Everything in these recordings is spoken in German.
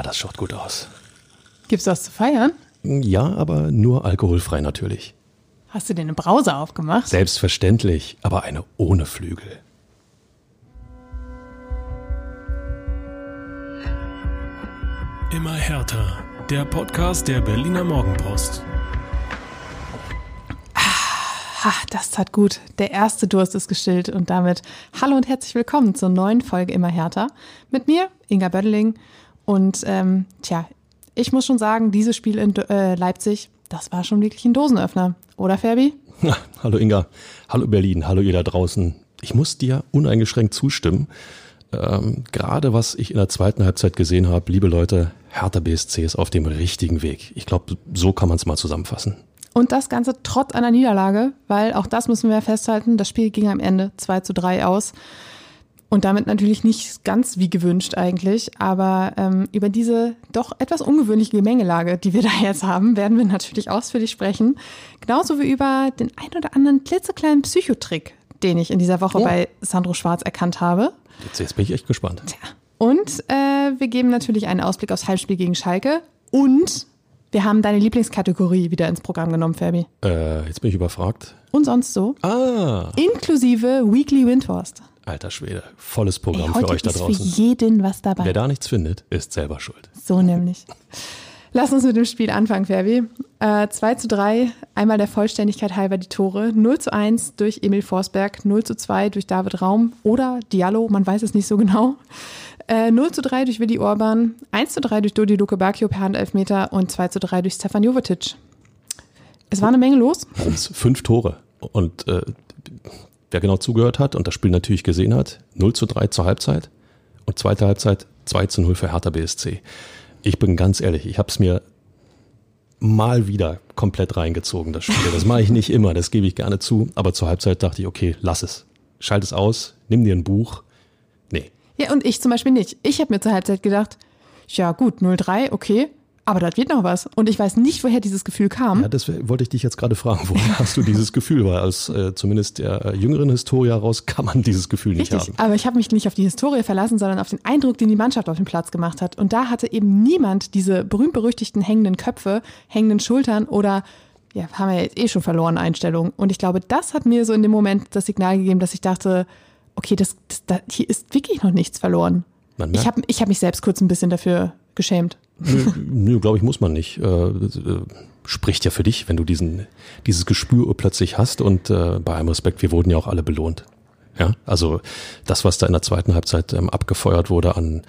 Ah, das schaut gut aus. Gibt's was zu feiern? Ja, aber nur alkoholfrei natürlich. Hast du dir eine Brause aufgemacht? Selbstverständlich, aber eine ohne Flügel. Immer härter. Der Podcast der Berliner Morgenpost. Ha, das tat gut. Der erste Durst ist gestillt und damit hallo und herzlich willkommen zur neuen Folge Immer härter. Mit mir, Inga Bödeling. Und ähm, tja, ich muss schon sagen, dieses Spiel in äh, Leipzig, das war schon wirklich ein Dosenöffner. Oder, Ferbi? Ja, hallo Inga, hallo Berlin, hallo ihr da draußen. Ich muss dir uneingeschränkt zustimmen. Ähm, Gerade was ich in der zweiten Halbzeit gesehen habe, liebe Leute, Hertha BSC ist auf dem richtigen Weg. Ich glaube, so kann man es mal zusammenfassen. Und das Ganze trotz einer Niederlage, weil auch das müssen wir festhalten, das Spiel ging am Ende 2 zu 3 aus. Und damit natürlich nicht ganz wie gewünscht eigentlich, aber ähm, über diese doch etwas ungewöhnliche Gemengelage, die wir da jetzt haben, werden wir natürlich ausführlich sprechen. Genauso wie über den ein oder anderen klitzekleinen Psychotrick, den ich in dieser Woche Oh. bei Sandro Schwarz erkannt habe. Jetzt, jetzt bin ich echt gespannt. Und äh, wir geben natürlich einen Ausblick aufs Halbspiel gegen Schalke. Und wir haben deine Lieblingskategorie wieder ins Programm genommen, Fabi. Äh, jetzt bin ich überfragt. Und sonst so. Ah, Inklusive Weekly Windhorst. Alter Schwede, volles Ey, Programm heute für euch da ist für draußen. jeden was dabei. Wer da nichts findet, ist selber schuld. So nämlich. Lass uns mit dem Spiel anfangen, Ferbi. Äh, 2 zu 3, einmal der Vollständigkeit halber die Tore. 0 zu 1 durch Emil Forsberg, 0 zu 2 durch David Raum oder Diallo, man weiß es nicht so genau. Äh, 0 zu 3 durch Willi Orban, 1 zu 3 durch Dodi Luke Bacchio per Handelfmeter und 2 zu 3 durch Stefan Jovetic. Es war eine Menge los. Fünf Tore. Und äh, wer genau zugehört hat und das Spiel natürlich gesehen hat, 0 zu 3 zur Halbzeit und zweite Halbzeit 2 zu 0 für Hertha BSC. Ich bin ganz ehrlich, ich habe es mir mal wieder komplett reingezogen, das Spiel. Das mache ich nicht immer, das gebe ich gerne zu. Aber zur Halbzeit dachte ich, okay, lass es. Schalt es aus, nimm dir ein Buch. Nee, Ja, und ich zum Beispiel nicht. Ich habe mir zur Halbzeit gedacht, ja gut, 0-3, okay, aber das wird noch was. Und ich weiß nicht, woher dieses Gefühl kam. Ja, das wollte ich dich jetzt gerade fragen. Woher hast du dieses Gefühl? Weil aus äh, zumindest der äh, jüngeren Historie heraus kann man dieses Gefühl nicht Richtig, haben. aber ich habe mich nicht auf die Historie verlassen, sondern auf den Eindruck, den die Mannschaft auf dem Platz gemacht hat. Und da hatte eben niemand diese berühmt-berüchtigten hängenden Köpfe, hängenden Schultern oder, ja, haben wir jetzt eh schon verloren, Einstellungen. Und ich glaube, das hat mir so in dem Moment das Signal gegeben, dass ich dachte, okay, das, das, da, hier ist wirklich noch nichts verloren. Ich habe ich hab mich selbst kurz ein bisschen dafür geschämt. Nö, nö glaube ich, muss man nicht. Äh, äh, spricht ja für dich, wenn du diesen, dieses Gespür plötzlich hast. Und äh, bei allem Respekt, wir wurden ja auch alle belohnt. Ja, also das, was da in der zweiten Halbzeit ähm, abgefeuert wurde an,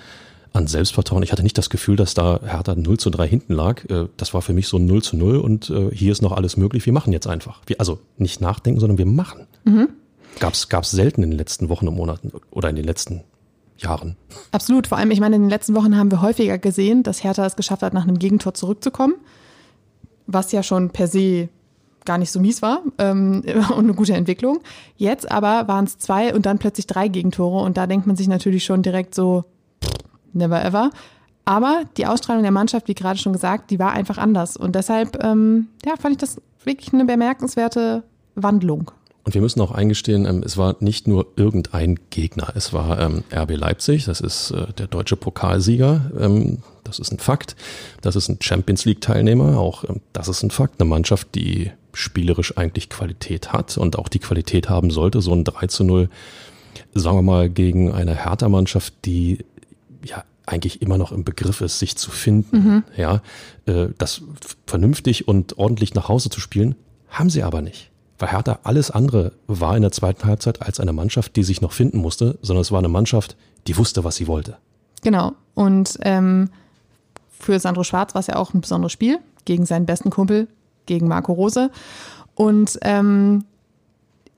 an Selbstvertrauen. Ich hatte nicht das Gefühl, dass da Hertha 0 zu 3 hinten lag. Äh, das war für mich so ein 0 zu 0 und äh, hier ist noch alles möglich. Wir machen jetzt einfach. Wir, also nicht nachdenken, sondern wir machen. Gab's gab's selten in den letzten Wochen und Monaten oder in den letzten Jahren. Absolut. Vor allem, ich meine, in den letzten Wochen haben wir häufiger gesehen, dass Hertha es geschafft hat, nach einem Gegentor zurückzukommen, was ja schon per se gar nicht so mies war ähm, und eine gute Entwicklung. Jetzt aber waren es zwei und dann plötzlich drei Gegentore und da denkt man sich natürlich schon direkt so, never ever. Aber die Ausstrahlung der Mannschaft, wie gerade schon gesagt, die war einfach anders und deshalb ähm, ja, fand ich das wirklich eine bemerkenswerte Wandlung. Und wir müssen auch eingestehen, ähm, es war nicht nur irgendein Gegner. Es war ähm, RB Leipzig, das ist äh, der deutsche Pokalsieger. Ähm, das ist ein Fakt. Das ist ein Champions League-Teilnehmer. Auch das ist ein Fakt. Eine Mannschaft, die spielerisch eigentlich Qualität hat und auch die Qualität haben sollte. So ein 3 zu 0, sagen wir mal, gegen eine Hertha-Mannschaft, die ja eigentlich immer noch im Begriff ist, sich zu finden. Ja, äh, das vernünftig und ordentlich nach Hause zu spielen, haben sie aber nicht. Weil Hertha alles andere war in der zweiten Halbzeit als eine Mannschaft, die sich noch finden musste, sondern es war eine Mannschaft, die wusste, was sie wollte. Genau. Und ähm, für Sandro Schwarz war es ja auch ein besonderes Spiel gegen seinen besten Kumpel, gegen Marco Rose. Und ähm,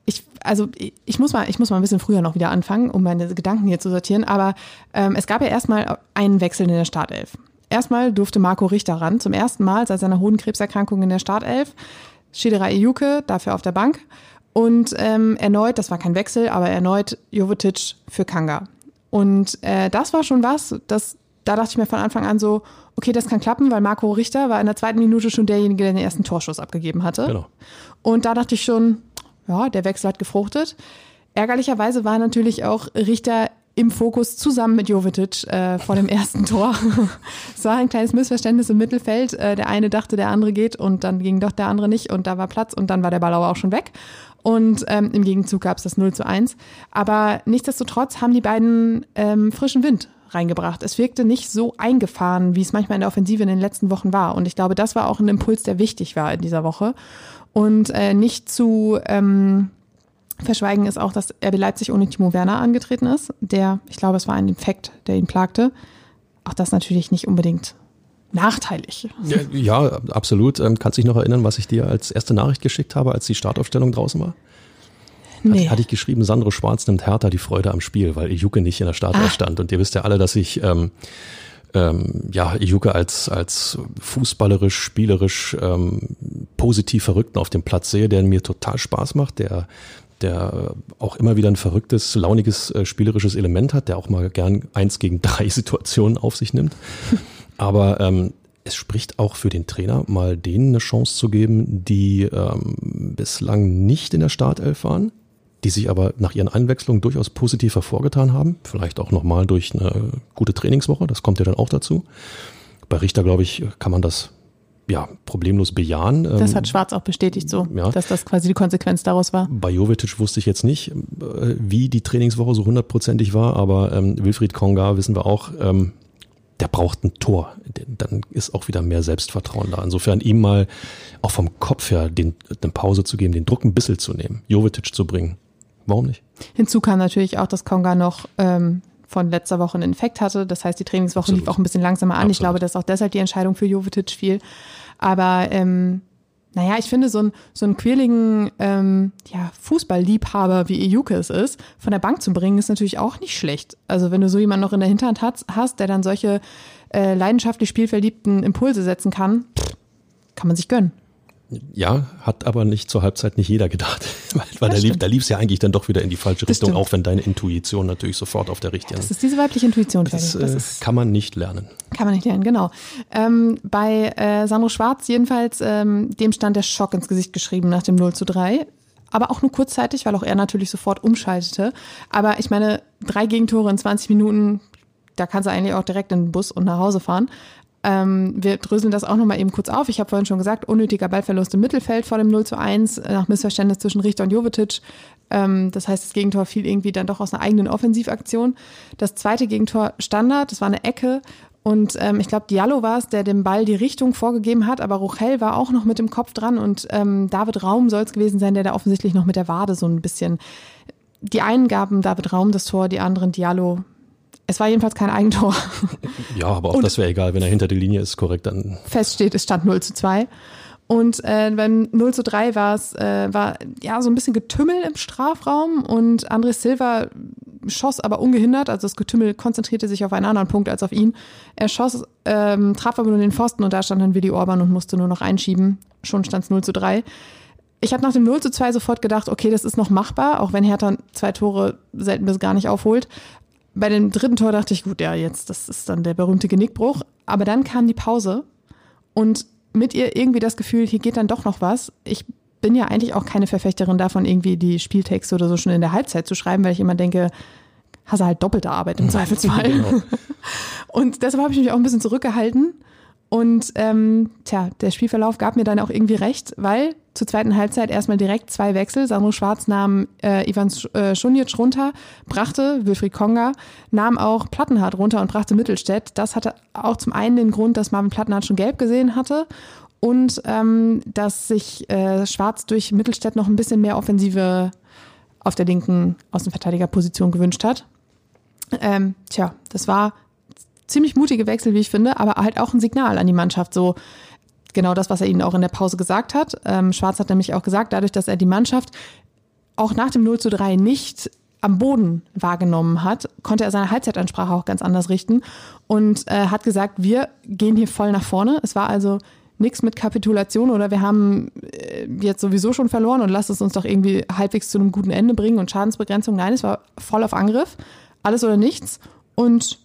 ich, also ich- muss mal, ich muss mal ein bisschen früher noch wieder anfangen, um meine Gedanken hier zu sortieren. Aber ähm, es gab ja erstmal einen Wechsel in der Startelf. Erstmal durfte Marco Richter ran, zum ersten Mal seit seiner Hodenkrebserkrankung in der Startelf. Shidera Ejuke dafür auf der Bank. Und ähm, erneut, das war kein Wechsel, aber erneut Jovetic für Kanga. Und äh, das war schon was, das, da dachte ich mir von Anfang an so, okay, das kann klappen, weil Marco Richter war in der zweiten Minute schon derjenige, der den ersten Torschuss abgegeben hatte. Genau. Und da dachte ich schon, ja, der Wechsel hat gefruchtet. Ärgerlicherweise war natürlich auch Richter im Fokus zusammen mit Jovetic äh, vor dem ersten Tor. es war ein kleines Missverständnis im Mittelfeld. Äh, der eine dachte, der andere geht und dann ging doch der andere nicht und da war Platz und dann war der Ball aber auch schon weg. Und ähm, im Gegenzug gab es das 0 zu 1. Aber nichtsdestotrotz haben die beiden ähm, frischen Wind reingebracht. Es wirkte nicht so eingefahren, wie es manchmal in der Offensive in den letzten Wochen war. Und ich glaube, das war auch ein Impuls, der wichtig war in dieser Woche. Und äh, nicht zu ähm, verschweigen ist auch, dass RB Leipzig ohne Timo Werner angetreten ist. Der, ich glaube, es war ein Infekt, der ihn plagte. Auch das natürlich nicht unbedingt nachteilig. Ja, ja absolut. Ähm, kannst du dich noch erinnern, was ich dir als erste Nachricht geschickt habe, als die Startaufstellung draußen war? Nee. Hatte, hatte ich geschrieben, Sandro Schwarz nimmt Hertha die Freude am Spiel, weil Ijuke nicht in der Startelf ah. stand. Und ihr wisst ja alle, dass ich ähm, ähm, ja, Ijuke als, als fußballerisch, spielerisch ähm, positiv Verrückten auf dem Platz sehe, der mir total Spaß macht, der der auch immer wieder ein verrücktes, launiges, äh, spielerisches Element hat, der auch mal gern eins gegen drei Situationen auf sich nimmt. Aber ähm, es spricht auch für den Trainer, mal denen eine Chance zu geben, die ähm, bislang nicht in der Startelf waren, die sich aber nach ihren Einwechslungen durchaus positiv hervorgetan haben. Vielleicht auch nochmal durch eine gute Trainingswoche, das kommt ja dann auch dazu. Bei Richter, glaube ich, kann man das ja, problemlos bejahen. Das ähm, hat Schwarz auch bestätigt so, ja. dass das quasi die Konsequenz daraus war. Bei Jovetic wusste ich jetzt nicht, äh, wie die Trainingswoche so hundertprozentig war, aber ähm, Wilfried Konga wissen wir auch, ähm, der braucht ein Tor. Dann ist auch wieder mehr Selbstvertrauen da. Insofern ihm mal auch vom Kopf her den, eine Pause zu geben, den Druck ein bisschen zu nehmen, Jovetic zu bringen. Warum nicht? Hinzu kam natürlich auch, dass Konga noch ähm, von letzter Woche einen Infekt hatte. Das heißt, die Trainingswoche Absolut. lief auch ein bisschen langsamer an. Absolut. Ich glaube, dass auch deshalb die Entscheidung für Jovetic fiel. Aber ähm, naja, ich finde, so, ein, so einen quirligen ähm, ja, Fußballliebhaber wie Ejuke es ist, von der Bank zu bringen, ist natürlich auch nicht schlecht. Also wenn du so jemanden noch in der Hinterhand hast, hast der dann solche äh, leidenschaftlich spielverliebten Impulse setzen kann, kann man sich gönnen. Ja, hat aber nicht zur Halbzeit nicht jeder gedacht. weil weil da lief, da lief es ja eigentlich dann doch wieder in die falsche das Richtung, stimmt. auch wenn deine Intuition natürlich sofort auf der richtigen. Das ist diese weibliche Intuition. Das, das äh, ist, kann man nicht lernen. Kann man nicht lernen, genau. Ähm, bei äh, Sandro Schwarz jedenfalls, ähm, dem stand der Schock ins Gesicht geschrieben nach dem 0 zu 3 aber auch nur kurzzeitig, weil auch er natürlich sofort umschaltete. Aber ich meine, drei Gegentore in 20 Minuten, da kannst du eigentlich auch direkt in den Bus und nach Hause fahren. Ähm, wir dröseln das auch nochmal eben kurz auf. Ich habe vorhin schon gesagt, unnötiger Ballverlust im Mittelfeld vor dem 0 zu 1 äh, nach Missverständnis zwischen Richter und Jovetic. Ähm, das heißt, das Gegentor fiel irgendwie dann doch aus einer eigenen Offensivaktion. Das zweite Gegentor Standard, das war eine Ecke. Und ähm, ich glaube, Diallo war es, der dem Ball die Richtung vorgegeben hat, aber Rochel war auch noch mit dem Kopf dran und ähm, David Raum soll es gewesen sein, der da offensichtlich noch mit der Wade so ein bisschen. Die einen gaben David Raum das Tor, die anderen Diallo es war jedenfalls kein Eigentor. Ja, aber auch und das wäre egal, wenn er hinter der Linie ist, korrekt dann. Feststeht, es stand 0 zu 2. Und äh, beim 0 zu 3 war es, äh, war ja so ein bisschen Getümmel im Strafraum und André Silva schoss aber ungehindert, also das Getümmel konzentrierte sich auf einen anderen Punkt als auf ihn. Er schoss, ähm, traf aber nur den Pfosten und da stand dann Willi Orban und musste nur noch einschieben. Schon stand es 0 zu 3. Ich habe nach dem 0 zu 2 sofort gedacht, okay, das ist noch machbar, auch wenn Hertha zwei Tore selten bis gar nicht aufholt bei dem dritten Tor dachte ich, gut, ja, jetzt, das ist dann der berühmte Genickbruch. Aber dann kam die Pause und mit ihr irgendwie das Gefühl, hier geht dann doch noch was. Ich bin ja eigentlich auch keine Verfechterin davon, irgendwie die Spieltexte oder so schon in der Halbzeit zu schreiben, weil ich immer denke, hast du halt doppelte Arbeit im Zweifelsfall. Genau. Und deshalb habe ich mich auch ein bisschen zurückgehalten und ähm, tja, der Spielverlauf gab mir dann auch irgendwie recht, weil zur zweiten Halbzeit erstmal direkt zwei Wechsel. Sandro Schwarz nahm äh, Ivan äh, Schunic runter, brachte Wilfried Konga, nahm auch Plattenhardt runter und brachte Mittelstädt. Das hatte auch zum einen den Grund, dass Marvin Plattenhardt schon gelb gesehen hatte und ähm, dass sich äh, Schwarz durch Mittelstädt noch ein bisschen mehr Offensive auf der linken Außenverteidigerposition gewünscht hat. Ähm, tja, das war ziemlich mutige Wechsel, wie ich finde, aber halt auch ein Signal an die Mannschaft. So genau das, was er ihnen auch in der Pause gesagt hat. Ähm, Schwarz hat nämlich auch gesagt, dadurch, dass er die Mannschaft auch nach dem 0 zu 3 nicht am Boden wahrgenommen hat, konnte er seine Halbzeitansprache auch ganz anders richten und äh, hat gesagt, wir gehen hier voll nach vorne. Es war also nichts mit Kapitulation oder wir haben äh, jetzt sowieso schon verloren und lasst es uns doch irgendwie halbwegs zu einem guten Ende bringen und Schadensbegrenzung. Nein, es war voll auf Angriff, alles oder nichts und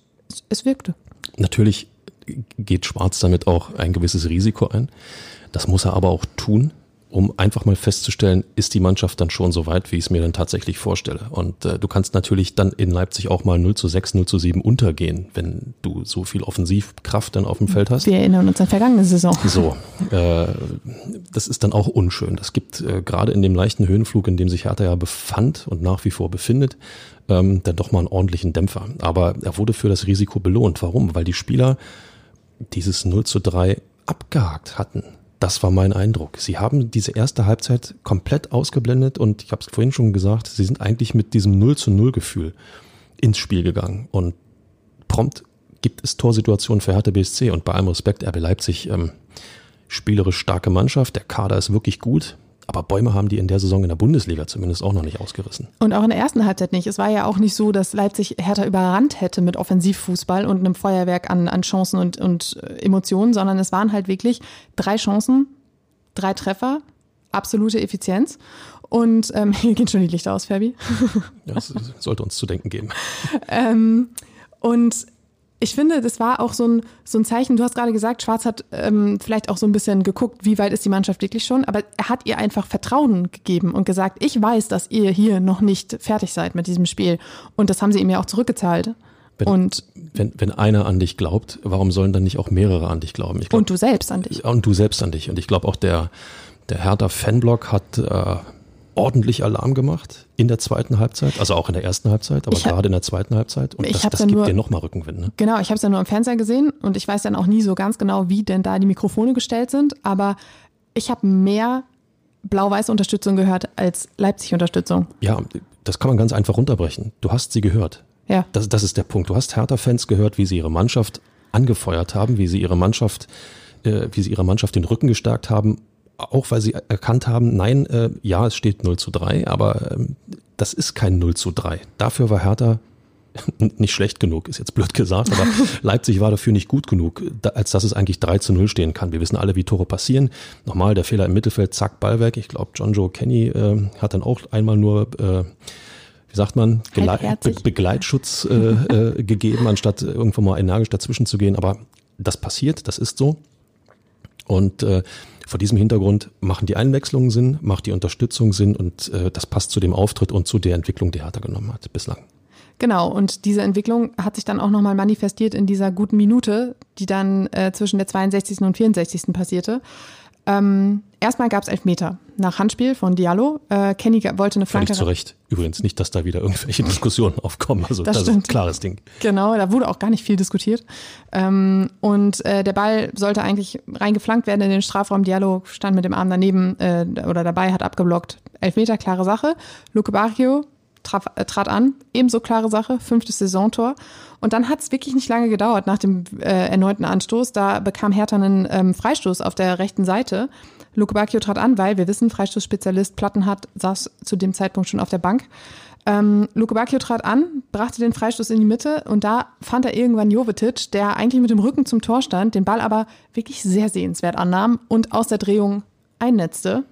es wirkte. Natürlich geht Schwarz damit auch ein gewisses Risiko ein. Das muss er aber auch tun. um einfach mal festzustellen, ist die Mannschaft dann schon so weit, wie ich es mir dann tatsächlich vorstelle. Und äh, du kannst natürlich dann in Leipzig auch mal 0 zu 6, 0 zu 7 untergehen, wenn du so viel Offensivkraft dann auf dem Feld hast. Wir erinnern uns an vergangene Saison. So, äh, das ist dann auch unschön. Das gibt äh, gerade in dem leichten Höhenflug, in dem sich Hertha ja befand und nach wie vor befindet, ähm, dann doch mal einen ordentlichen Dämpfer. Aber er wurde für das Risiko belohnt. Warum? Weil die Spieler dieses 0 zu 3 abgehakt hatten. Das war mein Eindruck. Sie haben diese erste Halbzeit komplett ausgeblendet und ich habe es vorhin schon gesagt, sie sind eigentlich mit diesem 0 zu 0 Gefühl ins Spiel gegangen. Und prompt gibt es Torsituationen für Hertha BSC und bei allem Respekt, RB Leipzig, ähm, spielerisch starke Mannschaft, der Kader ist wirklich gut. Aber Bäume haben die in der Saison in der Bundesliga zumindest auch noch nicht ausgerissen. Und auch in der ersten Halbzeit nicht. Es war ja auch nicht so, dass Leipzig Hertha überrannt hätte mit Offensivfußball und einem Feuerwerk an, an Chancen und, und Emotionen, sondern es waren halt wirklich drei Chancen, drei Treffer, absolute Effizienz. Und ähm, hier gehen schon die Lichter aus, Fabi. Ja, das sollte uns zu denken geben. ähm, und ich finde, das war auch so ein, so ein Zeichen. Du hast gerade gesagt, Schwarz hat ähm, vielleicht auch so ein bisschen geguckt, wie weit ist die Mannschaft wirklich schon, aber er hat ihr einfach Vertrauen gegeben und gesagt, ich weiß, dass ihr hier noch nicht fertig seid mit diesem Spiel. Und das haben sie ihm ja auch zurückgezahlt. Wenn, und wenn, wenn einer an dich glaubt, warum sollen dann nicht auch mehrere an dich glauben? Glaub, und du selbst an dich. Und du selbst an dich. Und ich glaube auch der, der Hertha-Fanblock hat äh, ordentlich Alarm gemacht in der zweiten Halbzeit, also auch in der ersten Halbzeit, aber hab, gerade in der zweiten Halbzeit. Und das, das gibt nur, dir nochmal Rückenwind. Ne? Genau, ich habe es ja nur im Fernseher gesehen und ich weiß dann auch nie so ganz genau, wie denn da die Mikrofone gestellt sind, aber ich habe mehr blau-weiße Unterstützung gehört als Leipzig-Unterstützung. Ja, das kann man ganz einfach runterbrechen. Du hast sie gehört. Ja. Das, das ist der Punkt. Du hast Hertha-Fans gehört, wie sie ihre Mannschaft angefeuert haben, wie sie ihre Mannschaft, äh, wie sie ihrer Mannschaft den Rücken gestärkt haben auch weil sie erkannt haben, nein, äh, ja, es steht 0 zu 3, aber ähm, das ist kein 0 zu 3. Dafür war Hertha nicht schlecht genug, ist jetzt blöd gesagt, aber Leipzig war dafür nicht gut genug, als dass es eigentlich 3 zu 0 stehen kann. Wir wissen alle, wie Tore passieren. Nochmal der Fehler im Mittelfeld, zack, Ball weg. Ich glaube, John Joe Kenny äh, hat dann auch einmal nur, äh, wie sagt man, Geleit, Be Begleitschutz äh, äh, gegeben, anstatt irgendwo mal energisch dazwischen zu gehen. Aber das passiert, das ist so. Und äh, vor diesem Hintergrund machen die Einwechslungen Sinn, macht die Unterstützung Sinn und äh, das passt zu dem Auftritt und zu der Entwicklung, die Hertha genommen hat bislang. Genau, und diese Entwicklung hat sich dann auch nochmal manifestiert in dieser guten Minute, die dann äh, zwischen der 62. und 64. passierte. Ähm, erstmal gab es Elfmeter nach Handspiel von Diallo. Äh, Kenny wollte eine Flanke. Völlig zu Recht. Übrigens nicht, dass da wieder irgendwelche Diskussionen aufkommen. Also das, das ist ein klares Ding. Genau, da wurde auch gar nicht viel diskutiert. Ähm, und äh, der Ball sollte eigentlich reingeflankt werden in den Strafraum. Diallo stand mit dem Arm daneben äh, oder dabei, hat abgeblockt. Elfmeter, klare Sache. Luke Barrio traf, äh, trat an, ebenso klare Sache, fünftes Saisontor. Und dann hat es wirklich nicht lange gedauert nach dem äh, erneuten Anstoß. Da bekam Hertha einen ähm, Freistoß auf der rechten Seite. Luke Bacchio trat an, weil wir wissen, Freistoßspezialist Plattenhardt saß zu dem Zeitpunkt schon auf der Bank. Ähm, Luke Bacchio trat an, brachte den Freistoß in die Mitte und da fand er irgendwann Jovetic, der eigentlich mit dem Rücken zum Tor stand, den Ball aber wirklich sehr sehenswert annahm und aus der Drehung einnetzte.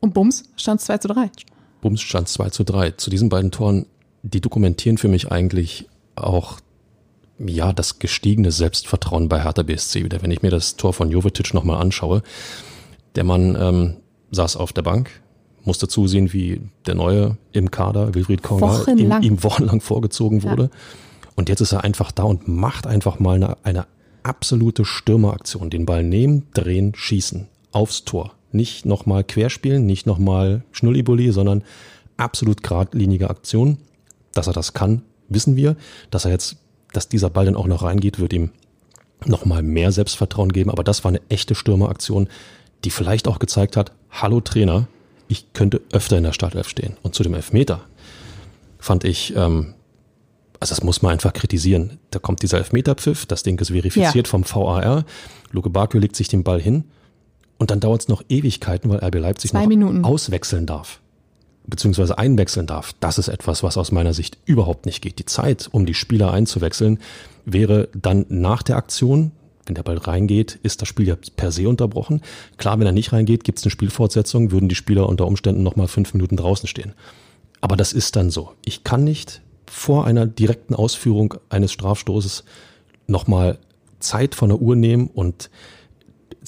Und bums, stand es 2 zu 3. Bums stand 2 zu 3. Zu diesen beiden Toren, die dokumentieren für mich eigentlich auch ja, das gestiegene Selbstvertrauen bei Hertha BSC wieder. Wenn ich mir das Tor von Jovetic nochmal anschaue, der Mann ähm, saß auf der Bank, musste zusehen, wie der Neue im Kader, Wilfried Konga, ihm, ihm wochenlang vorgezogen wurde. Ja. Und jetzt ist er einfach da und macht einfach mal eine, eine absolute Stürmeraktion. Den Ball nehmen, drehen, schießen. Aufs Tor. Nicht nochmal querspielen, nicht nochmal Schnullibulli, sondern absolut geradlinige Aktion. Dass er das kann, wissen wir. Dass er jetzt, dass dieser Ball dann auch noch reingeht, wird ihm nochmal mehr Selbstvertrauen geben. Aber das war eine echte Stürmeraktion, die vielleicht auch gezeigt hat, hallo Trainer, ich könnte öfter in der Startelf stehen. Und zu dem Elfmeter fand ich, ähm, also das muss man einfach kritisieren. Da kommt dieser Elfmeterpfiff, das Ding ist verifiziert ja. vom VAR. Luke Bakio legt sich den Ball hin und dann dauert es noch Ewigkeiten, weil RB Leipzig Zwei noch Minuten. auswechseln darf. Beziehungsweise einwechseln darf. Das ist etwas, was aus meiner Sicht überhaupt nicht geht. Die Zeit, um die Spieler einzuwechseln, wäre dann nach der Aktion, wenn der Ball reingeht, ist das Spiel ja per se unterbrochen. Klar, wenn er nicht reingeht, gibt es eine Spielfortsetzung, würden die Spieler unter Umständen nochmal fünf Minuten draußen stehen. Aber das ist dann so. Ich kann nicht vor einer direkten Ausführung eines Strafstoßes nochmal Zeit von der Uhr nehmen und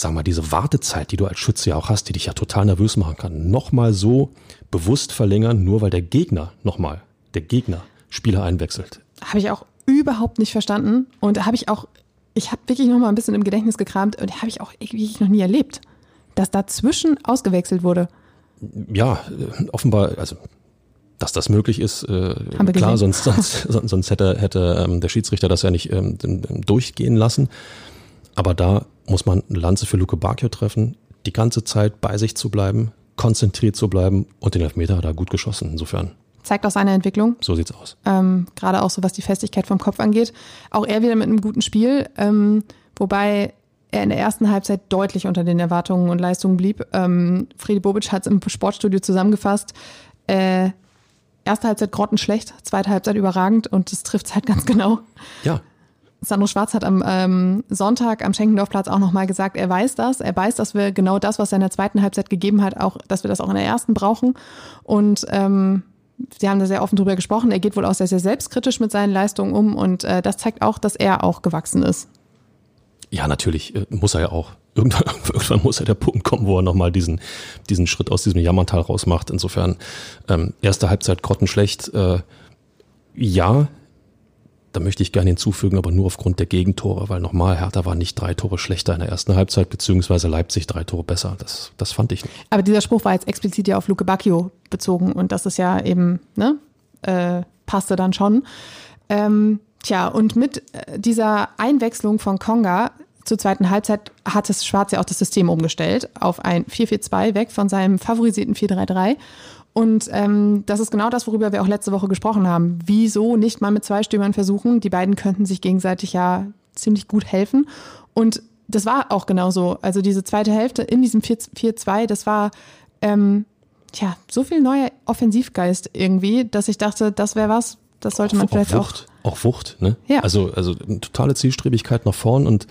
wir mal, diese Wartezeit, die du als Schütze ja auch hast, die dich ja total nervös machen kann, nochmal so bewusst verlängern, nur weil der Gegner nochmal, der Gegner Spieler einwechselt. Habe ich auch überhaupt nicht verstanden und habe ich auch, ich habe wirklich nochmal ein bisschen im Gedächtnis gekramt und habe ich auch wirklich noch nie erlebt, dass dazwischen ausgewechselt wurde. Ja, äh, offenbar, also dass das möglich ist, äh, klar, gesehen. sonst, sonst, sonst hätte, hätte ähm, der Schiedsrichter das ja nicht ähm, durchgehen lassen. Aber da muss man eine Lanze für Luke Bacchio treffen, die ganze Zeit bei sich zu bleiben, konzentriert zu bleiben und den Elfmeter hat er gut geschossen. Insofern, Zeigt auch seine Entwicklung. so sieht's aus. ähm, gerade auch so was die Festigkeit vom Kopf angeht. Auch er wieder mit einem guten Spiel, ähm, wobei er in der ersten Halbzeit deutlich unter den Erwartungen und Leistungen blieb. Ähm, Friedi Bobic hat es im Sportstudio zusammengefasst. Äh, erste Halbzeit grottenschlecht, zweite Halbzeit überragend und das trifft halt ganz genau. Ja, Sandro Schwarz hat am ähm, Sonntag am Schenkendorfplatz auch nochmal gesagt, er weiß das, er weiß, dass wir genau das, was er in der zweiten Halbzeit gegeben hat, auch, dass wir das auch in der ersten brauchen. Und ähm, Sie haben da sehr offen drüber gesprochen. Er geht wohl auch sehr, sehr selbstkritisch mit seinen Leistungen um und äh, das zeigt auch, dass er auch gewachsen ist. Ja, natürlich äh, muss er ja auch. Irgendwann, irgendwann muss ja der Punkt kommen, wo er nochmal diesen, diesen Schritt aus diesem Jammertal rausmacht. Insofern, ähm, erste Halbzeit grottenschlecht. Äh, ja, da möchte ich gerne hinzufügen, aber nur aufgrund der Gegentore, weil nochmal Hertha war nicht drei Tore schlechter in der ersten Halbzeit, beziehungsweise Leipzig drei Tore besser. Das, das fand ich nicht. Aber dieser Spruch war jetzt explizit ja auf Luke Bacchio bezogen und das ist ja eben, ne, äh, passte dann schon. Ähm, tja, und mit äh, dieser Einwechslung von Konga zur zweiten Halbzeit hat es Schwarz ja auch das System umgestellt auf ein 4-4-2 weg von seinem favorisierten 4-3-3. Und ähm, das ist genau das, worüber wir auch letzte Woche gesprochen haben. Wieso nicht mal mit zwei Stürmern versuchen? Die beiden könnten sich gegenseitig ja ziemlich gut helfen. Und das war auch genauso. Also diese zweite Hälfte in diesem 4-2, das war ähm, tja, so viel neuer Offensivgeist irgendwie, dass ich dachte, das wäre was, das sollte man vielleicht auch. Wucht, auch Wucht, ne? Ja. Also, also totale Zielstrebigkeit nach vorn und,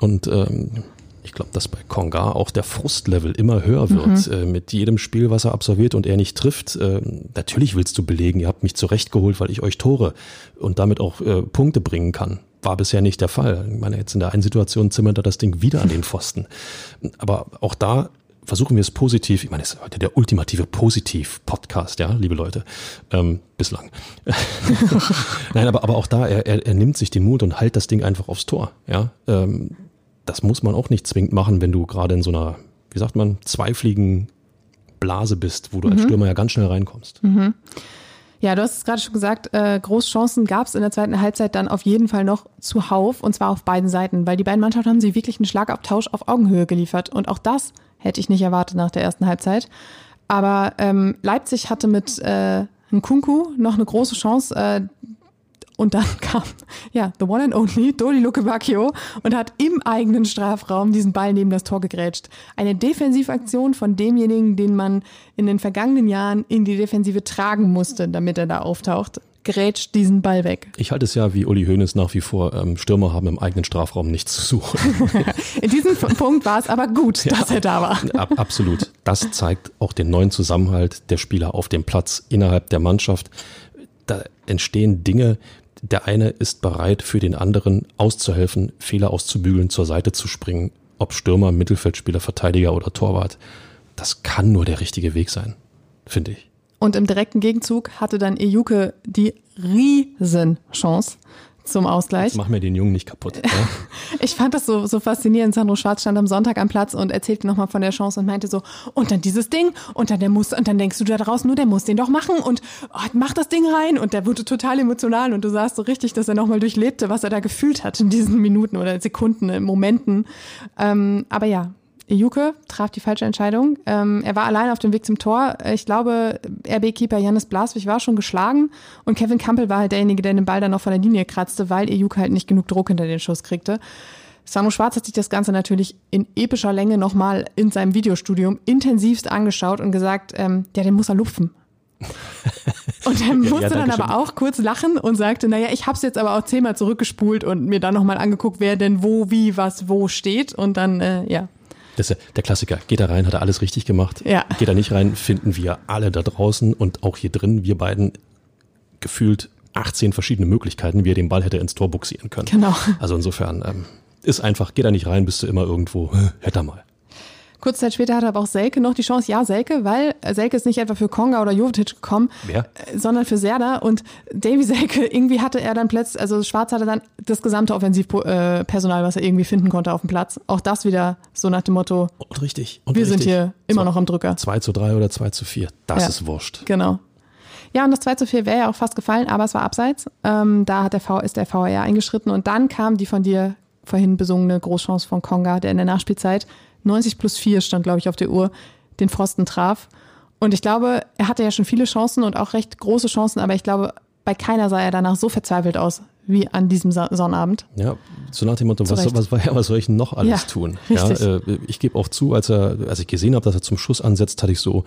und ähm, ich glaube, dass bei Konga auch der Frustlevel immer höher wird äh, mit jedem Spiel, was er absolviert und er nicht trifft. Äh, natürlich willst du belegen, ihr habt mich zurechtgeholt, weil ich euch Tore und damit auch äh, Punkte bringen kann. War bisher nicht der Fall. Ich meine, jetzt in der einen Situation zimmert er das Ding wieder an den Pfosten. Aber auch da versuchen wir es positiv. Ich meine, es ist heute der ultimative Positiv-Podcast, ja, liebe Leute. Ähm, bislang. Nein, aber, aber auch da, er, er, er nimmt sich den Mut und hält das Ding einfach aufs Tor. Ja, ähm, das muss man auch nicht zwingend machen, wenn du gerade in so einer, wie sagt man, zweifliegen Blase bist, wo du als Stürmer ja ganz schnell reinkommst. Ja, du hast es gerade schon gesagt, äh, Großchancen gab es in der zweiten Halbzeit dann auf jeden Fall noch zuhauf und zwar auf beiden Seiten, weil die beiden Mannschaften haben sie wirklich einen Schlagabtausch auf Augenhöhe geliefert und auch das hätte ich nicht erwartet nach der ersten Halbzeit. Aber ähm, Leipzig hatte mit äh, Nkunku noch eine große Chance, äh, und dann kam, ja, the one and only, Dodi Lukebakio und hat im eigenen Strafraum diesen Ball neben das Tor gegrätscht. Eine Defensivaktion von demjenigen, den man in den vergangenen Jahren in die Defensive tragen musste, damit er da auftaucht, grätscht diesen Ball weg. Ich halte es ja wie Uli Hoeneß nach wie vor, ähm, Stürmer haben im eigenen Strafraum nichts zu suchen. In diesem Punkt war es aber gut, dass er da war. Ab, absolut. Das zeigt auch den neuen Zusammenhalt der Spieler auf dem Platz innerhalb der Mannschaft. Da entstehen Dinge, der eine ist bereit, für den anderen auszuhelfen, Fehler auszubügeln, zur Seite zu springen, ob Stürmer, Mittelfeldspieler, Verteidiger oder Torwart. Das kann nur der richtige Weg sein, finde ich. Und im direkten Gegenzug hatte dann Ejuke die Riesenchance zum Ausgleich. Jetzt mach mir den Jungen nicht kaputt. Ja? Ich fand das so, so faszinierend. Sandro Schwarz stand am Sonntag am Platz und erzählte nochmal von der Chance und meinte so, und dann dieses Ding, und dann der muss, und dann denkst du da draußen nur, der muss den doch machen und oh, mach das Ding rein. Und der wurde total emotional und du sahst so richtig, dass er nochmal durchlebte, was er da gefühlt hat in diesen Minuten oder Sekunden, Momenten. Ähm, aber ja, Juke traf die falsche Entscheidung. Ähm, er war allein auf dem Weg zum Tor. Ich glaube, RB-Keeper Janis Blaswig war schon geschlagen und Kevin Campbell war halt derjenige, der den Ball dann noch von der Linie kratzte, weil Ejuke halt nicht genug Druck hinter den Schuss kriegte. Samu Schwarz hat sich das Ganze natürlich in epischer Länge nochmal in seinem Videostudium intensivst angeschaut und gesagt, ähm, ja, den muss er lupfen. Und er musste ja, dann aber auch kurz lachen und sagte, naja, ich hab's jetzt aber auch zehnmal zurückgespult und mir dann nochmal angeguckt, wer denn wo, wie, was, wo steht. Und dann, äh, ja. Das ist ja der Klassiker. Geht er rein, hat er alles richtig gemacht. Ja. Geht er nicht rein, finden wir alle da draußen und auch hier drin, wir beiden gefühlt 18 verschiedene Möglichkeiten, wie er den Ball hätte ins Tor buxieren können. Genau. Also insofern, ähm, ist einfach, geh da nicht rein, bist du immer irgendwo, hätte mal. Kurze Zeit später hatte aber auch Selke noch die Chance. Ja, Selke, weil Selke ist nicht etwa für Konga oder Jovetic gekommen, Wer? äh, sondern für Serda. Und Davy Selke, irgendwie hatte er dann plötzlich, also Schwarz hatte dann das gesamte Offensivpersonal, was er irgendwie finden konnte auf dem Platz. Auch das wieder so nach dem Motto, Und richtig. Und wir richtig. sind hier immer Zwei- noch am Drücker. 2 zu 3 oder 2 zu 4. Das Ja. ist wurscht. Genau. Ja, und das 2 zu 4 wäre ja auch fast gefallen, aber es war abseits. Ähm, da hat der v ist der VAR eingeschritten und dann kam die von dir vorhin besungene Großchance von Konga, der in der Nachspielzeit 90 plus 4 stand, glaube ich, auf der Uhr, den Pfosten traf. Und ich glaube, er hatte ja schon viele Chancen und auch recht große Chancen, aber ich glaube, bei keiner sah er danach so verzweifelt aus wie an diesem Sonnabend. Ja, so nach dem Motto, was, was, was soll ich noch alles Ja, tun? Ja, äh, ich gebe auch zu, als er, als ich gesehen habe, dass er zum Schuss ansetzt, hatte ich so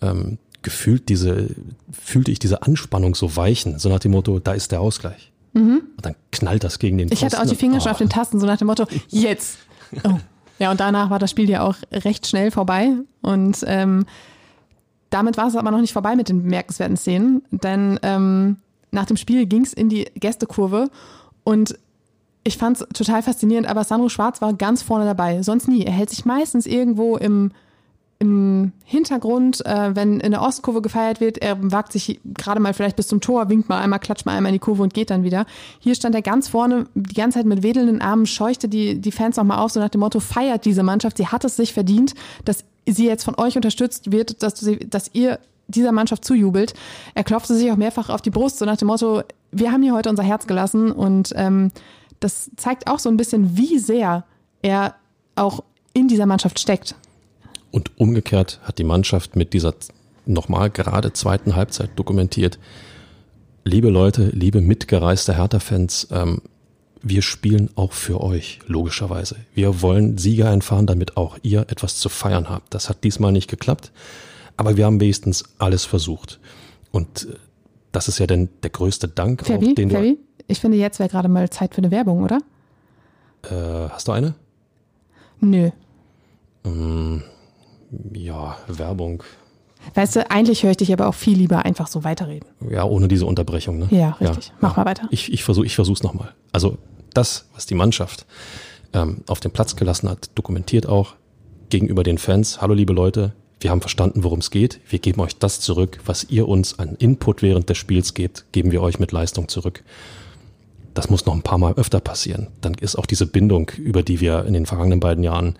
ähm, gefühlt diese, fühlte ich diese Anspannung so weichen, so nach dem Motto, da ist der Ausgleich. Und dann knallt das gegen den Mhm. Ich hatte auch die Pfosten. Finger schon Oh. auf den Tasten, so nach dem Motto, jetzt. Oh. Ja, und danach war das Spiel ja auch recht schnell vorbei. Und ähm, damit war es aber noch nicht vorbei mit den bemerkenswerten Szenen, denn ähm, nach dem Spiel ging es in die Gästekurve und ich fand es total faszinierend, aber Sandro Schwarz war ganz vorne dabei, sonst nie. Er hält sich meistens irgendwo im, im Hintergrund, äh, wenn in der Ostkurve gefeiert wird, er wagt sich gerade mal vielleicht bis zum Tor, winkt mal einmal, klatscht mal einmal in die Kurve und geht dann wieder. Hier stand er ganz vorne, die ganze Zeit mit wedelnden Armen, scheuchte die, die Fans nochmal auf, so nach dem Motto, feiert diese Mannschaft, sie hat es sich verdient, dass sie jetzt von euch unterstützt wird, dass, sie, dass ihr dieser Mannschaft zujubelt. Er klopfte sich auch mehrfach auf die Brust, so nach dem Motto, wir haben hier heute unser Herz gelassen und ähm, das zeigt auch so ein bisschen, wie sehr er auch in dieser Mannschaft steckt. Und umgekehrt hat die Mannschaft mit dieser nochmal gerade zweiten Halbzeit dokumentiert, liebe Leute, liebe mitgereiste Hertha-Fans, ähm, wir spielen auch für euch, logischerweise. Wir wollen Sieger einfahren, damit auch ihr etwas zu feiern habt. Das hat diesmal nicht geklappt, aber wir haben wenigstens alles versucht. Und äh, das ist ja dann der größte Dank, Fabi, auch, den Fabi, ich finde, jetzt wäre gerade mal Zeit für eine Werbung, oder? du. Äh, hast du eine? Nö. Ja, Werbung. Weißt du, eigentlich höre ich dich aber auch viel lieber einfach so weiterreden. Ja, ohne diese Unterbrechung. Ne? Ja, richtig. Mach mal weiter. Ich, ich versuche ich versuch's nochmal. Also das, was die Mannschaft ähm, auf den Platz gelassen hat, dokumentiert auch gegenüber den Fans. Hallo liebe Leute, wir haben verstanden, worum es geht. Wir geben euch das zurück, was ihr uns an Input während des Spiels gebt, geben wir euch mit Leistung zurück. Das muss noch ein paar Mal öfter passieren. Dann ist auch diese Bindung, über die wir in den vergangenen beiden Jahren,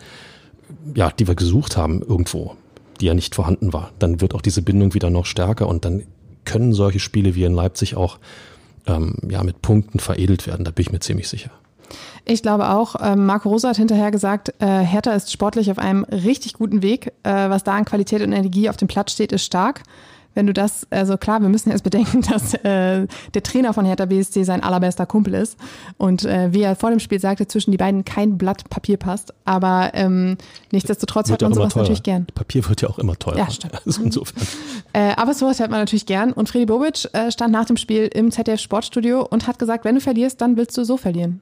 ja, die wir gesucht haben irgendwo, die ja nicht vorhanden war, dann wird auch diese Bindung wieder noch stärker und dann können solche Spiele wie in Leipzig auch ähm, ja, mit Punkten veredelt werden. Da bin ich mir ziemlich sicher. Ich glaube auch, ähm, Marco Rosa hat hinterher gesagt, äh, Hertha ist sportlich auf einem richtig guten Weg. Äh, was da an Qualität und Energie auf dem Platz steht, ist stark. Wenn du das, also klar, wir müssen jetzt bedenken, dass äh, der Trainer von Hertha BSC sein allerbester Kumpel ist und äh, wie er vor dem Spiel sagte, zwischen die beiden kein Blatt Papier passt. Aber ähm, nichtsdestotrotz hört ja man sowas teurer. natürlich gern. Papier wird ja auch immer teurer. Ja, stimmt. Also insofern. Äh, aber sowas hört man natürlich gern. Und Freddy Bobic äh, stand nach dem Spiel im ZDF Sportstudio und hat gesagt, wenn du verlierst, dann willst du so verlieren.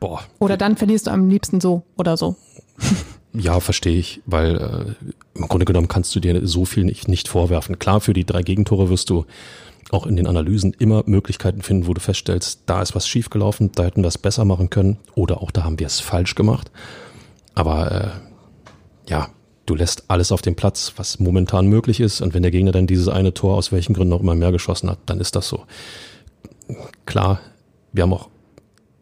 Boah, Oder dann verlierst du am liebsten so oder so. ja, verstehe ich, weil äh, im Grunde genommen kannst du dir so viel nicht, nicht vorwerfen. Klar, für die drei Gegentore wirst du auch in den Analysen immer Möglichkeiten finden, wo du feststellst, da ist was schiefgelaufen, da hätten wir es besser machen können oder auch da haben wir es falsch gemacht. Aber äh, ja, du lässt alles auf den Platz, was momentan möglich ist. Und wenn der Gegner dann dieses eine Tor aus welchen Gründen auch immer mehr geschossen hat, dann ist das so. Klar, wir haben auch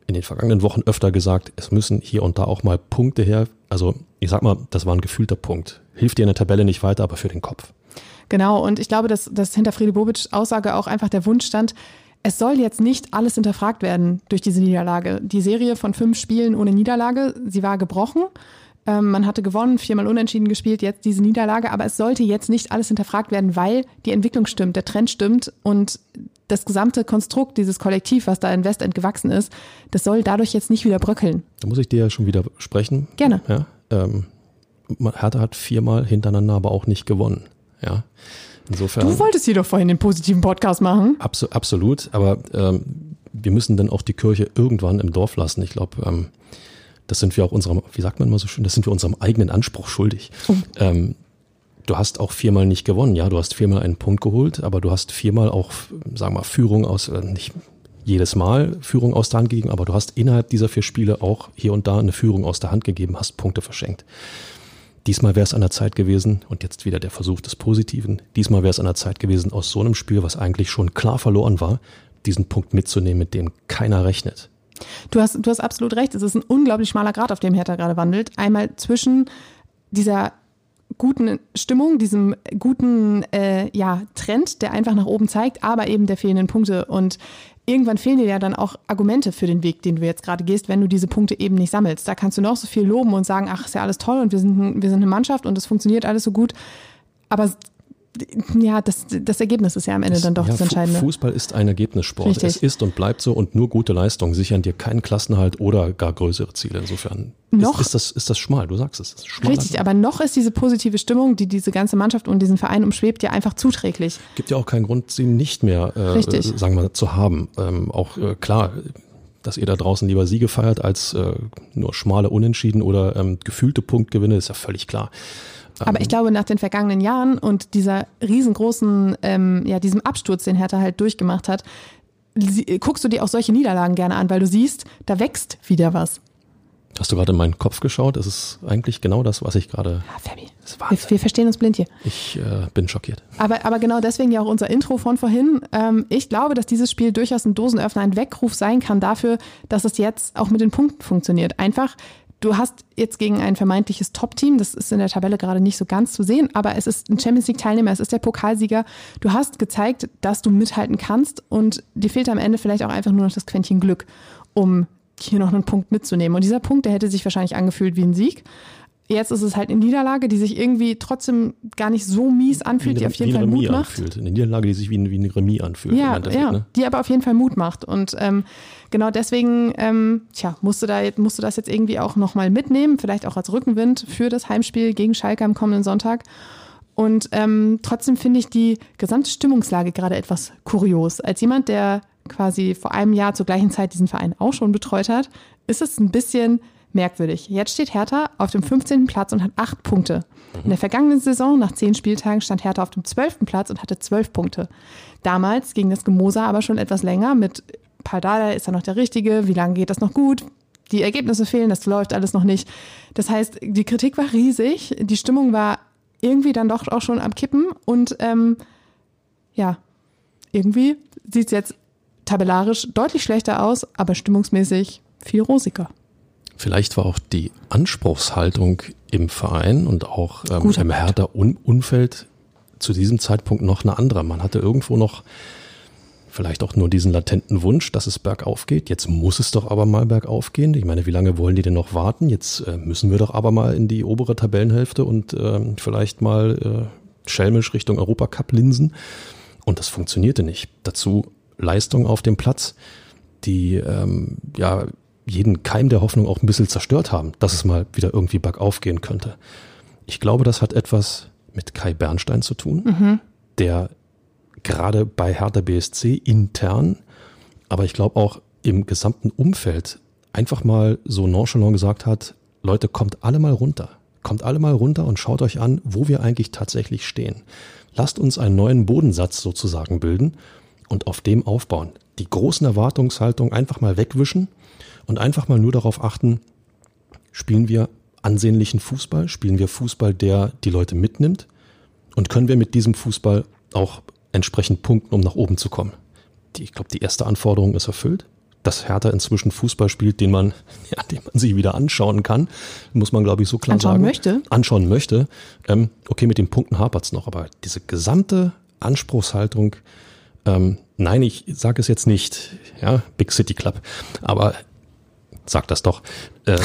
in den vergangenen Wochen öfter gesagt, es müssen hier und da auch mal Punkte her. Also ich sag mal, das war ein gefühlter Punkt. Hilft dir in der Tabelle nicht weiter, aber für den Kopf. Genau, und ich glaube, dass, dass hinter Friede Bobic Aussage auch einfach der Wunsch stand, es soll jetzt nicht alles hinterfragt werden durch diese Niederlage. Die Serie von fünf Spielen ohne Niederlage, sie war gebrochen. Ähm, man hatte gewonnen, viermal unentschieden gespielt, jetzt diese Niederlage, aber es sollte jetzt nicht alles hinterfragt werden, weil die Entwicklung stimmt, der Trend stimmt und das gesamte Konstrukt, dieses Kollektiv, was da in Westend gewachsen ist, das soll dadurch jetzt nicht wieder bröckeln. Da muss ich dir ja schon wieder sprechen. Gerne. Ja, ähm, Hertha hat viermal hintereinander aber auch nicht gewonnen. Ja, insofern. Du wolltest hier doch vorhin den positiven Podcast machen. Abso absolut, aber ähm, wir müssen dann auch die Kirche irgendwann im Dorf lassen. Ich glaube, ähm, das sind wir auch unserem, wie sagt man mal so schön, das sind wir unserem eigenen Anspruch schuldig. Ähm, du hast auch viermal nicht gewonnen, ja, du hast viermal einen Punkt geholt, aber du hast viermal auch, sagen wir mal, Führung aus, äh, nicht, jedes Mal Führung aus der Hand gegeben, aber du hast innerhalb dieser vier Spiele auch hier und da eine Führung aus der Hand gegeben, hast Punkte verschenkt. Diesmal wäre es an der Zeit gewesen, und jetzt wieder der Versuch des Positiven, diesmal wäre es an der Zeit gewesen, aus so einem Spiel, was eigentlich schon klar verloren war, diesen Punkt mitzunehmen, mit dem keiner rechnet. Du hast, du hast absolut recht. Es ist ein unglaublich schmaler Grad, auf dem Hertha gerade wandelt. Einmal zwischen dieser guten Stimmung, diesem guten äh, ja, Trend, der einfach nach oben zeigt, aber eben der fehlenden Punkte. Und irgendwann fehlen dir ja dann auch Argumente für den Weg, den du jetzt gerade gehst, wenn du diese Punkte eben nicht sammelst. Da kannst du noch so viel loben und sagen, ach, ist ja alles toll und wir sind, wir sind eine Mannschaft und es funktioniert alles so gut. Aber ja, das, das Ergebnis ist ja am Ende dann doch ja, das Entscheidende. Fußball ist ein Ergebnissport. Richtig. Es ist und bleibt so und nur gute Leistungen sichern dir keinen Klassenhalt oder gar größere Ziele. Insofern noch, ist, ist, das, ist das schmal, du sagst es. Ist richtig, aber noch ist diese positive Stimmung, die diese ganze Mannschaft und diesen Verein umschwebt, ja einfach zuträglich. Gibt ja auch keinen Grund, sie nicht mehr, äh, sagen wir mal, zu haben. Ähm, auch äh, klar, dass ihr da draußen lieber Siege feiert als äh, nur schmale Unentschieden oder ähm, gefühlte Punktgewinne, ist ja völlig klar. Aber ich glaube, nach den vergangenen Jahren und dieser riesengroßen, ähm, ja, diesem Absturz, den Hertha halt durchgemacht hat, guckst du dir auch solche Niederlagen gerne an, weil du siehst, da wächst wieder was. Hast du gerade in meinen Kopf geschaut? Das ist eigentlich genau das, was ich gerade. Ja, Fabi. Wir, wir, verstehen uns blind hier. Ich äh, bin schockiert. Aber, aber genau deswegen ja auch unser Intro von vorhin. Ähm, ich glaube, dass dieses Spiel durchaus ein Dosenöffner, ein Weckruf sein kann dafür, dass es jetzt auch mit den Punkten funktioniert. Einfach, du hast jetzt gegen ein vermeintliches Top-Team, das ist in der Tabelle gerade nicht so ganz zu sehen, aber es ist ein Champions League-Teilnehmer, es ist der Pokalsieger. Du hast gezeigt, dass du mithalten kannst und dir fehlt am Ende vielleicht auch einfach nur noch das Quäntchen Glück, um hier noch einen Punkt mitzunehmen. Und dieser Punkt, der hätte sich wahrscheinlich angefühlt wie ein Sieg. Jetzt ist es halt eine Niederlage, die sich irgendwie trotzdem gar nicht so mies anfühlt, die auf jeden Fall Mut macht. Anfühlt. Eine Niederlage, die sich wie ein, wie ein Remis anfühlt. Ja, ja ne? die aber auf jeden Fall Mut macht. Und ähm, genau deswegen, ähm, tja, musst du, da, musst du das jetzt irgendwie auch nochmal mitnehmen, vielleicht auch als Rückenwind für das Heimspiel gegen Schalke am kommenden Sonntag. Und ähm, trotzdem finde ich die gesamte Stimmungslage gerade etwas kurios. Als jemand, der quasi vor einem Jahr zur gleichen Zeit diesen Verein auch schon betreut hat, ist es ein bisschen merkwürdig. Jetzt steht Hertha auf dem 15. Platz und hat acht Punkte. In der vergangenen Saison, nach zehn Spieltagen, stand Hertha auf dem 12. Platz und hatte zwölf Punkte. Damals ging das Gemoser aber schon etwas länger mit Pardada ist er noch der Richtige, wie lange geht das noch gut? Die Ergebnisse fehlen, das läuft alles noch nicht. Das heißt, die Kritik war riesig, die Stimmung war irgendwie dann doch auch schon am Kippen und ähm, ja, irgendwie sieht es jetzt tabellarisch deutlich schlechter aus, aber stimmungsmäßig viel rosiger. Vielleicht war auch die Anspruchshaltung im Verein und auch ähm, im Hertha-Umfeld zu diesem Zeitpunkt noch eine andere. Man hatte irgendwo noch vielleicht auch nur diesen latenten Wunsch, dass es bergauf geht. Jetzt muss es doch aber mal bergauf gehen. Ich meine, wie lange wollen die denn noch warten? Jetzt äh, müssen wir doch aber mal in die obere Tabellenhälfte und äh, vielleicht mal äh, schelmisch Richtung Europacup linsen. Und das funktionierte nicht. Dazu Leistung auf dem Platz, die ähm, ja jeden Keim der Hoffnung auch ein bisschen zerstört haben, dass es mal wieder irgendwie bergauf gehen könnte. Ich glaube, das hat etwas mit Kai Bernstein zu tun, mhm. der gerade bei Hertha BSC intern, aber ich glaube auch im gesamten Umfeld einfach mal so nonchalant gesagt hat, Leute, kommt alle mal runter. Kommt alle mal runter und schaut euch an, wo wir eigentlich tatsächlich stehen. Lasst uns einen neuen Bodensatz sozusagen bilden und auf dem aufbauen. Die großen Erwartungshaltungen einfach mal wegwischen und einfach mal nur darauf achten, spielen wir ansehnlichen Fußball, spielen wir Fußball, der die Leute mitnimmt und können wir mit diesem Fußball auch entsprechend punkten, um nach oben zu kommen. Die, ich glaube, die erste Anforderung ist erfüllt. Dass Hertha inzwischen Fußball spielt, den man, ja, den man sich wieder anschauen kann, muss man, glaube ich, so klar anschauen sagen. Möchte. Anschauen möchte. Ähm, okay, mit den Punkten hapert's noch, aber diese gesamte Anspruchshaltung, ähm, nein, ich sage es jetzt nicht, ja, Big City Club, aber sag das doch. Äh,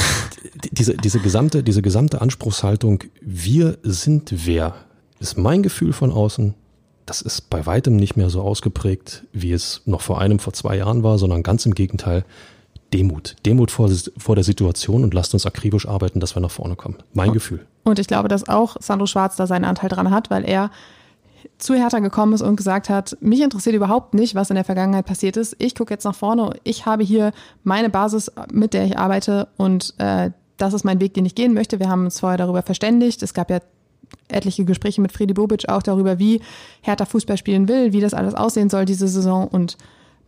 diese, diese, gesamte, diese gesamte Anspruchshaltung, wir sind wer, ist mein Gefühl von außen. Das ist bei weitem nicht mehr so ausgeprägt, wie es noch vor einem, vor zwei Jahren war, sondern ganz im Gegenteil. Demut. Demut vor, vor der Situation und lasst uns akribisch arbeiten, dass wir nach vorne kommen. Mein Gefühl. Und ich glaube, dass auch Sandro Schwarz da seinen Anteil dran hat, weil er zu Hertha gekommen ist und gesagt hat, mich interessiert überhaupt nicht, was in der Vergangenheit passiert ist. Ich gucke jetzt nach vorne. Ich habe hier meine Basis, mit der ich arbeite und äh, das ist mein Weg, den ich gehen möchte. Wir haben uns vorher darüber verständigt. Es gab ja etliche Gespräche mit Friedi Bobic auch darüber, wie Hertha Fußball spielen will, wie das alles aussehen soll diese Saison und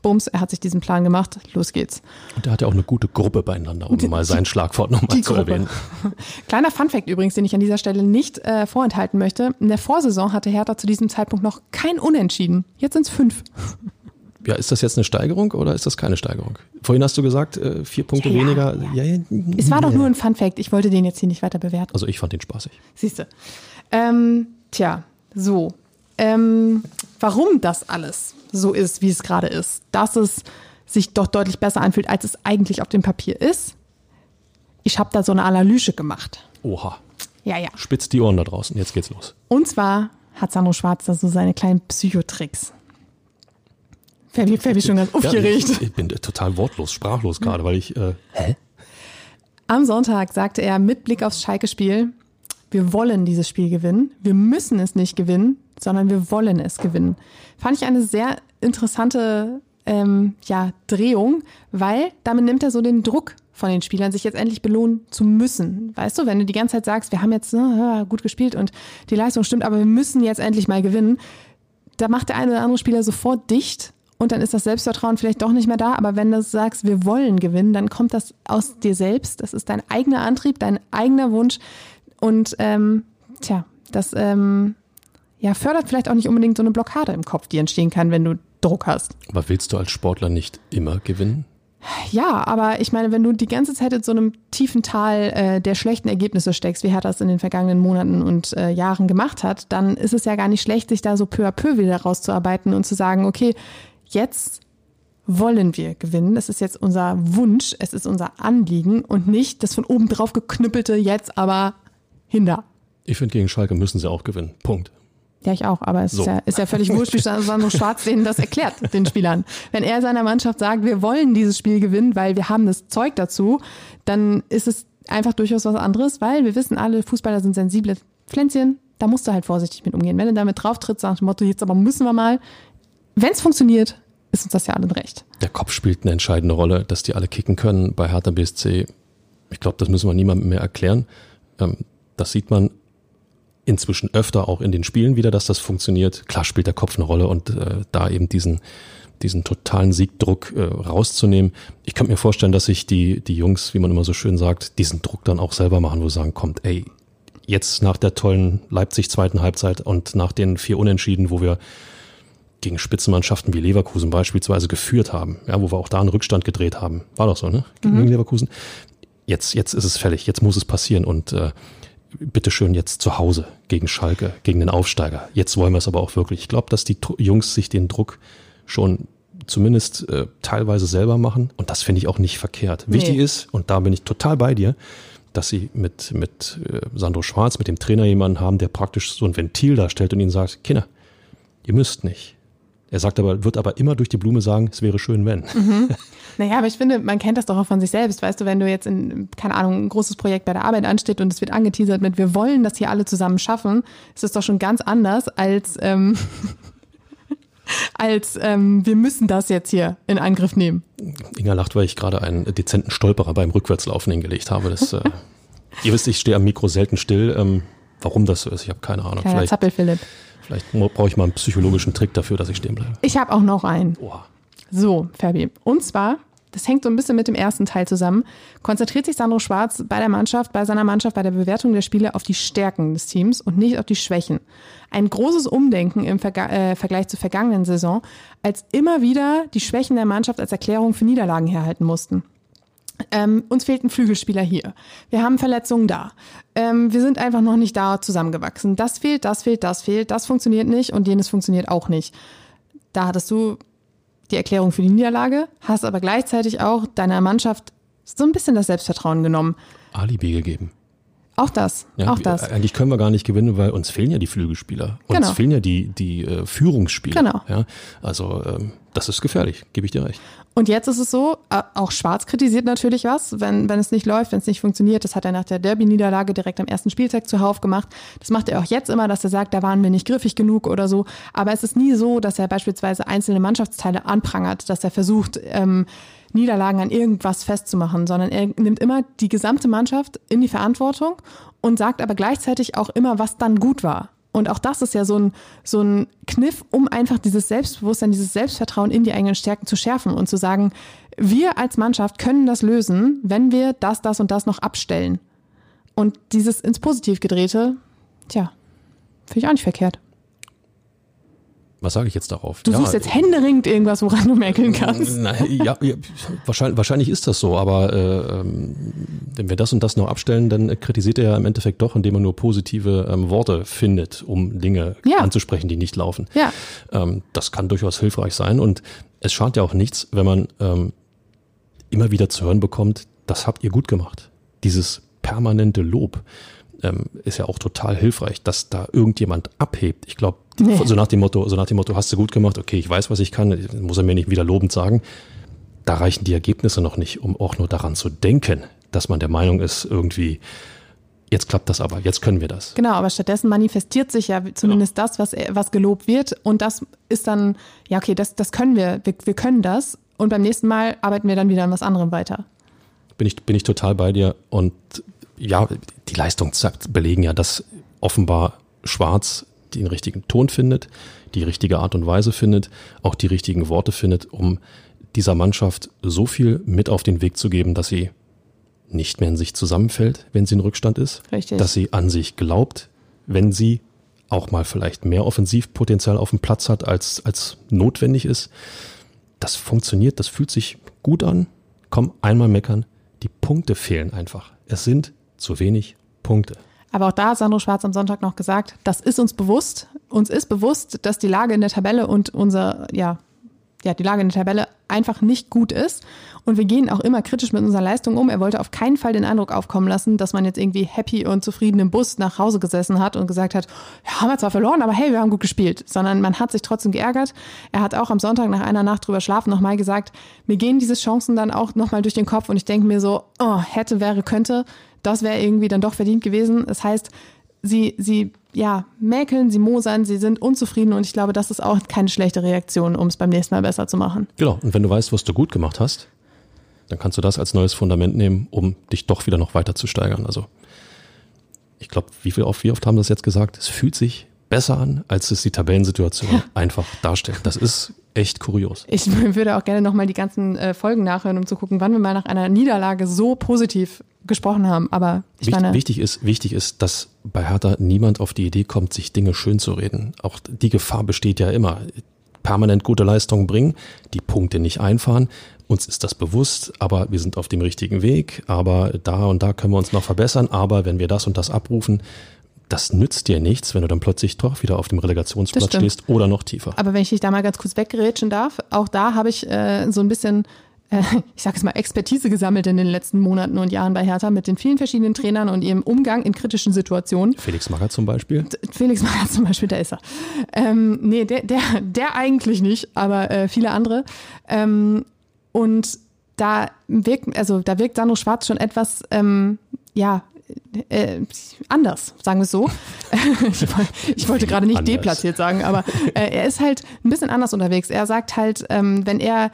Bums, er hat sich diesen Plan gemacht, los geht's. Und er hatte auch eine gute Gruppe beieinander, um die, mal sein Schlagwort nochmal zu Gruppe. erwähnen. Kleiner Funfact übrigens, den ich an dieser Stelle nicht äh, vorenthalten möchte. In der Vorsaison hatte Hertha zu diesem Zeitpunkt noch kein Unentschieden. Jetzt sind es fünf. Ja, ist das jetzt eine Steigerung oder ist das keine Steigerung? Vorhin hast du gesagt, äh, vier Punkte ja, weniger. Ja, ja, es war doch nur ein Funfact. Ich wollte den jetzt hier nicht weiter bewerten. Also ich fand den spaßig. Siehst du. Ähm, tja, so. Ähm, warum das alles so ist, wie es gerade ist, dass es sich doch deutlich besser anfühlt, als es eigentlich auf dem Papier ist. Ich habe da so eine Analyse gemacht. Oha. Ja, ja. Spitzt die Ohren da draußen. Jetzt geht's los. Und zwar hat Sandro Schwarz da so seine kleinen Psychotricks. Fabi, Fabi schon ganz aufgeregt. Ja, ich, ich, bin total wortlos, sprachlos gerade, weil ich. Äh, hä? Am Sonntag sagte er mit Blick aufs Schalke-Spiel, wir wollen dieses Spiel gewinnen. Wir müssen es nicht gewinnen, sondern wir wollen es gewinnen. Fand ich eine sehr interessante ähm, ja, Drehung, weil damit nimmt er so den Druck von den Spielern, sich jetzt endlich belohnen zu müssen. Weißt du, wenn du die ganze Zeit sagst, wir haben jetzt äh, gut gespielt und die Leistung stimmt, aber wir müssen jetzt endlich mal gewinnen, da macht der eine oder andere Spieler sofort dicht und dann ist das Selbstvertrauen vielleicht doch nicht mehr da. Aber wenn du sagst, wir wollen gewinnen, dann kommt das aus dir selbst. Das ist dein eigener Antrieb, dein eigener Wunsch. Und ähm, tja, das ähm, ja, fördert vielleicht auch nicht unbedingt so eine Blockade im Kopf, die entstehen kann, wenn du Druck hast. Aber willst du als Sportler nicht immer gewinnen? Ja, aber ich meine, wenn du die ganze Zeit in so einem tiefen Tal äh, der schlechten Ergebnisse steckst, wie Hertha das in den vergangenen Monaten und äh, Jahren gemacht hat, dann ist es ja gar nicht schlecht, sich da so peu à peu wieder rauszuarbeiten und zu sagen, okay, jetzt wollen wir gewinnen. Das ist jetzt unser Wunsch, es ist unser Anliegen und nicht das von oben drauf geknüppelte jetzt aber hinter. Ich finde, gegen Schalke müssen sie auch gewinnen. Punkt. Ja, ich auch, aber es so. ist, ja, ist ja völlig wurscht, wie Sandro Schwarz denen das erklärt, den Spielern. Wenn er seiner Mannschaft sagt, wir wollen dieses Spiel gewinnen, weil wir haben das Zeug dazu, dann ist es einfach durchaus was anderes, weil wir wissen alle, Fußballer sind sensible Pflänzchen, da musst du halt vorsichtig mit umgehen. Wenn du damit drauf trittst, nach dem Motto, jetzt aber müssen wir mal, wenn es funktioniert, ist uns das ja allen recht. Der Kopf spielt eine entscheidende Rolle, dass die alle kicken können bei Hertha BSC. Ich glaube, das müssen wir niemandem mehr erklären. Ähm, das sieht man inzwischen öfter auch in den Spielen wieder, dass das funktioniert. Klar spielt der Kopf eine Rolle und äh, da eben diesen diesen totalen Siegdruck äh, rauszunehmen. Ich könnte mir vorstellen, dass sich die, die Jungs, wie man immer so schön sagt, diesen Druck dann auch selber machen, wo sie sagen, kommt, ey, jetzt nach der tollen Leipzig zweiten Halbzeit und nach den vier Unentschieden, wo wir gegen Spitzenmannschaften wie Leverkusen beispielsweise geführt haben, ja, wo wir auch da einen Rückstand gedreht haben. War doch so, ne? Gegen mhm. Leverkusen. Jetzt, jetzt ist es fällig, jetzt muss es passieren und äh, bitteschön jetzt zu Hause gegen Schalke, gegen den Aufsteiger. Jetzt wollen wir es aber auch wirklich. Ich glaube, dass die Jungs sich den Druck schon zumindest äh, teilweise selber machen und das finde ich auch nicht verkehrt. Nee. Wichtig ist, und da bin ich total bei dir, dass sie mit, mit äh, Sandro Schwarz, mit dem Trainer jemanden haben, der praktisch so ein Ventil darstellt und ihnen sagt, Kinder, ihr müsst nicht. Er sagt aber, wird aber immer durch die Blume sagen, es wäre schön, wenn. Mhm. Naja, aber ich finde, man kennt das doch auch von sich selbst. Weißt du, wenn du jetzt in, keine Ahnung, ein großes Projekt bei der Arbeit ansteht und es wird angeteasert mit, wir wollen das hier alle zusammen schaffen, ist es doch schon ganz anders als, ähm, als ähm, wir müssen das jetzt hier in Angriff nehmen. Inga lacht, weil ich gerade einen dezenten Stolperer beim Rückwärtslaufen hingelegt habe. Das, äh, ihr wisst, ich stehe am Mikro selten still. Ähm, warum das so ist, ich habe keine Ahnung. Kleiner Zappel, Philipp. Vielleicht brauche ich mal einen psychologischen Trick dafür, dass ich stehen bleibe. Ich habe auch noch einen. Oha. So, Fabi. Und zwar, das hängt so ein bisschen mit dem ersten Teil zusammen, konzentriert sich Sandro Schwarz bei der Mannschaft, bei seiner Mannschaft, bei der Bewertung der Spiele auf die Stärken des Teams und nicht auf die Schwächen. Ein großes Umdenken im Verga äh, Vergleich zur vergangenen Saison, als immer wieder die Schwächen der Mannschaft als Erklärung für Niederlagen herhalten mussten. Ähm, uns fehlten Flügelspieler hier. Wir haben Verletzungen da. Ähm, wir sind einfach noch nicht da zusammengewachsen. Das fehlt, das fehlt, das fehlt, das funktioniert nicht und jenes funktioniert auch nicht. Da hattest du die Erklärung für die Niederlage, hast aber gleichzeitig auch deiner Mannschaft so ein bisschen das Selbstvertrauen genommen. Alibi gegeben. Auch das, ja, auch das. Eigentlich können wir gar nicht gewinnen, weil uns fehlen ja die Flügelspieler. Uns genau. fehlen ja die, die äh, Führungsspieler. Genau. Ja? Also ähm, das ist gefährlich, gebe ich dir recht. Und jetzt ist es so, äh, auch Schwarz kritisiert natürlich was, wenn, wenn es nicht läuft, wenn es nicht funktioniert. Das hat er nach der Derby-Niederlage direkt am ersten Spieltag zuhauf gemacht. Das macht er auch jetzt immer, dass er sagt, da waren wir nicht griffig genug oder so. Aber es ist nie so, dass er beispielsweise einzelne Mannschaftsteile anprangert, dass er versucht, ähm, Niederlagen an irgendwas festzumachen, sondern er nimmt immer die gesamte Mannschaft in die Verantwortung und sagt aber gleichzeitig auch immer, was dann gut war. Und auch das ist ja so ein, so ein Kniff, um einfach dieses Selbstbewusstsein, dieses Selbstvertrauen in die eigenen Stärken zu schärfen und zu sagen, wir als Mannschaft können das lösen, wenn wir das, das und das noch abstellen. Und dieses ins Positiv gedrehte, tja, finde ich auch nicht verkehrt. Was sage ich jetzt darauf? Du Ja, suchst jetzt händeringend irgendwas, woran du mäkeln kannst. Na, ja, ja wahrscheinlich, wahrscheinlich ist das so, aber äh, ähm, wenn wir das und das noch abstellen, dann kritisiert er ja im Endeffekt doch, indem er nur positive ähm, Worte findet, um Dinge Ja. anzusprechen, die nicht laufen. Ja. Ähm, das kann durchaus hilfreich sein und es schadet ja auch nichts, wenn man ähm, immer wieder zu hören bekommt, das habt ihr gut gemacht. Dieses permanente Lob ähm, ist ja auch total hilfreich, dass da irgendjemand abhebt. Ich glaube, Nee. so nach dem Motto, so nach dem Motto, hast du gut gemacht, okay, ich weiß, was ich kann, muss er mir nicht wieder lobend sagen. Da reichen die Ergebnisse noch nicht, um auch nur daran zu denken, dass man der Meinung ist, irgendwie, jetzt klappt das aber, jetzt können wir das. Genau, aber stattdessen manifestiert sich ja zumindest das, was, was gelobt wird. Und das ist dann, ja, okay, das, das können wir, wir, wir können das. Und beim nächsten Mal arbeiten wir dann wieder an was anderem weiter. bin ich, bin ich total bei dir. Und ja, die Leistungen sagt- belegen ja, dass offenbar Schwarz den richtigen Ton findet, die richtige Art und Weise findet, auch die richtigen Worte findet, um dieser Mannschaft so viel mit auf den Weg zu geben, dass sie nicht mehr in sich zusammenfällt, wenn sie in Rückstand ist, Richtig. dass sie an sich glaubt, wenn sie auch mal vielleicht mehr Offensivpotenzial auf dem Platz hat, als, als notwendig ist. Das funktioniert, das fühlt sich gut an. Komm, einmal meckern. Die Punkte fehlen einfach. Es sind zu wenig Punkte. Aber auch da hat Sandro Schwarz am Sonntag noch gesagt, das ist uns bewusst. Uns ist bewusst, dass die Lage in der Tabelle und unser, ja, ja, die Lage in der Tabelle einfach nicht gut ist. Und wir gehen auch immer kritisch mit unserer Leistung um. Er wollte auf keinen Fall den Eindruck aufkommen lassen, dass man jetzt irgendwie happy und zufrieden im Bus nach Hause gesessen hat und gesagt hat, ja, haben wir zwar verloren, aber hey, wir haben gut gespielt. Sondern man hat sich trotzdem geärgert. Er hat auch am Sonntag nach einer Nacht drüber schlafen nochmal gesagt, mir gehen diese Chancen dann auch nochmal durch den Kopf und ich denke mir so, oh, hätte, wäre, könnte. Das wäre irgendwie dann doch verdient gewesen. Das heißt, sie, sie, ja, mäkeln, sie mosern, sie sind unzufrieden und ich glaube, das ist auch keine schlechte Reaktion, um es beim nächsten Mal besser zu machen. Genau. Und wenn du weißt, was du gut gemacht hast, dann kannst du das als neues Fundament nehmen, um dich doch wieder noch weiter zu steigern. Also, ich glaube, wie wie oft haben das jetzt gesagt? Es fühlt sich besser an, als es die Tabellensituation einfach darstellt. Das ist echt kurios. Ich würde auch gerne nochmal die ganzen äh, Folgen nachhören, um zu gucken, wann wir mal nach einer Niederlage so positiv gesprochen haben. Aber ich Wicht, meine, wichtig ist, wichtig ist, dass bei Hertha niemand auf die Idee kommt, sich Dinge schön zu reden. Auch die Gefahr besteht ja immer. Permanent gute Leistungen bringen, die Punkte nicht einfahren. Uns ist das bewusst, aber wir sind auf dem richtigen Weg. Aber da und da können wir uns noch verbessern. Aber wenn wir das und das abrufen, das nützt dir nichts, wenn du dann plötzlich doch wieder auf dem Relegationsplatz stehst oder noch tiefer. aber wenn ich dich da mal ganz kurz weggerätschen darf, auch da habe ich äh, so ein bisschen, äh, ich sage es mal, Expertise gesammelt in den letzten Monaten und Jahren bei Hertha mit den vielen verschiedenen Trainern und ihrem Umgang in kritischen Situationen. Felix Magath zum Beispiel. Felix Magath zum Beispiel, da ist er. Ähm, nee, der, der, der eigentlich nicht, aber äh, viele andere. Ähm, und da wirkt, also da wirkt Sandro Schwarz schon etwas, ähm, ja, äh, anders, sagen wir es so. ich, woll- ich wollte gerade nicht Anders. deplatziert sagen, aber äh, er ist halt ein bisschen anders unterwegs. Er sagt halt, ähm, wenn er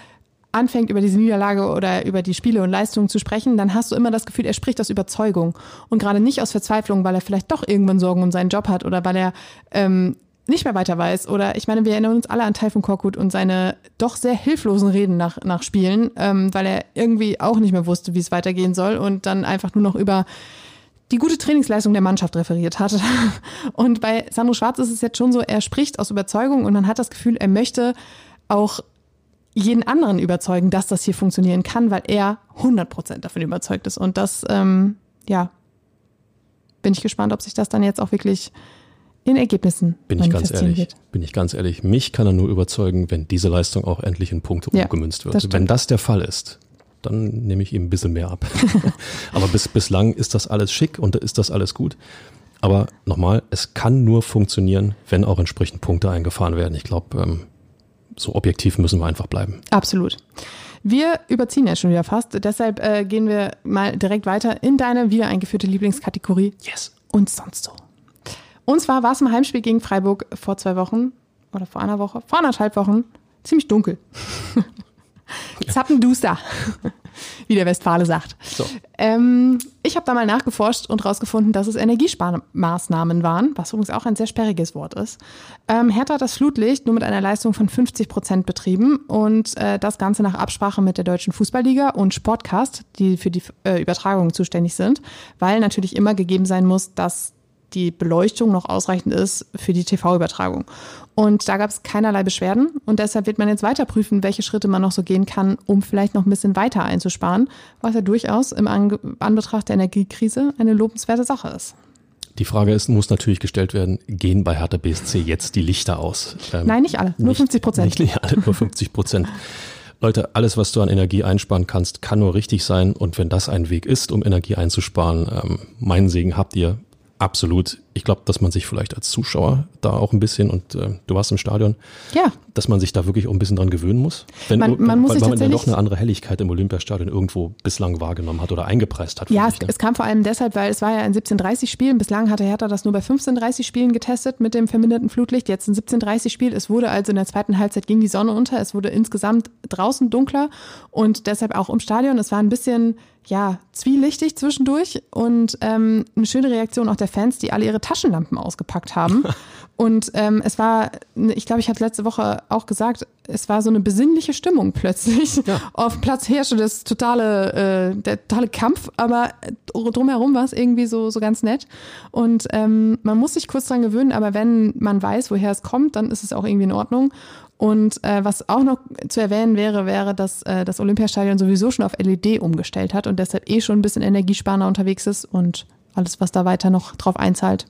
anfängt, über diese Niederlage oder über die Spiele und Leistungen zu sprechen, dann hast du immer das Gefühl, er spricht aus Überzeugung und gerade nicht aus Verzweiflung, weil er vielleicht doch irgendwann Sorgen um seinen Job hat oder weil er ähm, nicht mehr weiter weiß. Oder ich meine, wir erinnern uns alle an Taifun Korkut und seine doch sehr hilflosen Reden nach, nach Spielen, ähm, weil er irgendwie auch nicht mehr wusste, wie es weitergehen soll und dann einfach nur noch über die gute Trainingsleistung der Mannschaft referiert hat. Und bei Sandro Schwarz ist es jetzt schon so, er spricht aus Überzeugung und man hat das Gefühl, er möchte auch jeden anderen überzeugen, dass das hier funktionieren kann, weil er 100% davon überzeugt ist. Und das, ähm, ja, bin ich gespannt, ob sich das dann jetzt auch wirklich in Ergebnissen Bin ich ganz ehrlich. wird. Bin ich ganz ehrlich. Mich kann er nur überzeugen, wenn diese Leistung auch endlich in Punkte Ja, umgemünzt wird. das wenn das der Fall ist, dann nehme ich ihm ein bisschen mehr ab. Aber bis, bislang ist das alles schick und ist das alles gut. Aber nochmal, es kann nur funktionieren, wenn auch entsprechend Punkte eingefahren werden. Ich glaube, ähm, so objektiv müssen wir einfach bleiben. Absolut. Wir überziehen ja schon wieder fast, deshalb äh, gehen wir mal direkt weiter in deine wieder eingeführte Lieblingskategorie Yes. und sonst so. Und zwar war es im Heimspiel gegen Freiburg vor zwei Wochen oder vor einer Woche, vor anderthalb Wochen, ziemlich dunkel. Zappenduster, wie der Westfale sagt. So. Ähm, ich habe da mal nachgeforscht und rausgefunden, dass es Energiesparmaßnahmen waren, was übrigens auch ein sehr sperriges Wort ist. Ähm, Hertha hat das Flutlicht nur mit einer Leistung von 50 Prozent betrieben und äh, das Ganze nach Absprache mit der Deutschen Fußballliga und Sportcast, die für die äh, Übertragung zuständig sind, weil natürlich immer gegeben sein muss, dass die Beleuchtung noch ausreichend ist für die TV-Übertragung. Und da gab es keinerlei Beschwerden und deshalb wird man jetzt weiter prüfen, welche Schritte man noch so gehen kann, um vielleicht noch ein bisschen weiter einzusparen, was ja durchaus im Anbetracht der Energiekrise eine lobenswerte Sache ist. Die Frage ist, muss natürlich gestellt werden, gehen bei Hertha BSC jetzt die Lichter aus? Ähm, Nein, nicht alle, nur 50 Prozent. Nicht alle, nur 50 Prozent. Leute, alles, was du an Energie einsparen kannst, kann nur richtig sein. Und wenn das ein Weg ist, um Energie einzusparen, ähm, meinen Segen habt ihr. Absolut. Ich glaube, dass man sich vielleicht als Zuschauer da auch ein bisschen, und äh, du warst im Stadion, ja. dass man sich da wirklich auch ein bisschen dran gewöhnen muss. Wenn, man, man muss weil, weil man ja doch eine andere Helligkeit im Olympiastadion irgendwo bislang wahrgenommen hat oder eingepreist hat. Ja, sich, ne? es, kam vor allem deshalb, weil es war ja in 1730 Spielen. Bislang hatte Hertha das nur bei 1530 Spielen getestet mit dem verminderten Flutlicht. Jetzt in 1730 Spiel. Es wurde also in der zweiten Halbzeit ging die Sonne unter. Es wurde insgesamt draußen dunkler und deshalb auch im Stadion. Es war ein bisschen ja, zwielichtig zwischendurch und ähm, eine schöne Reaktion auch der Fans, die alle ihre Taschenlampen ausgepackt haben. und ähm, es war, ich glaube, ich hatte letzte Woche auch gesagt, es war so eine besinnliche Stimmung plötzlich. Ja. Auf dem Platz herrschte das totale, äh, der totale Kampf, aber drumherum war es irgendwie so, so ganz nett. Und ähm, man muss sich kurz dran gewöhnen, aber wenn man weiß, woher es kommt, dann ist es auch irgendwie in Ordnung. Und äh, was auch noch zu erwähnen wäre, wäre, dass äh, das Olympiastadion sowieso schon auf LED umgestellt hat und deshalb eh schon ein bisschen energiesparender unterwegs ist und alles, was da weiter noch drauf einzahlt,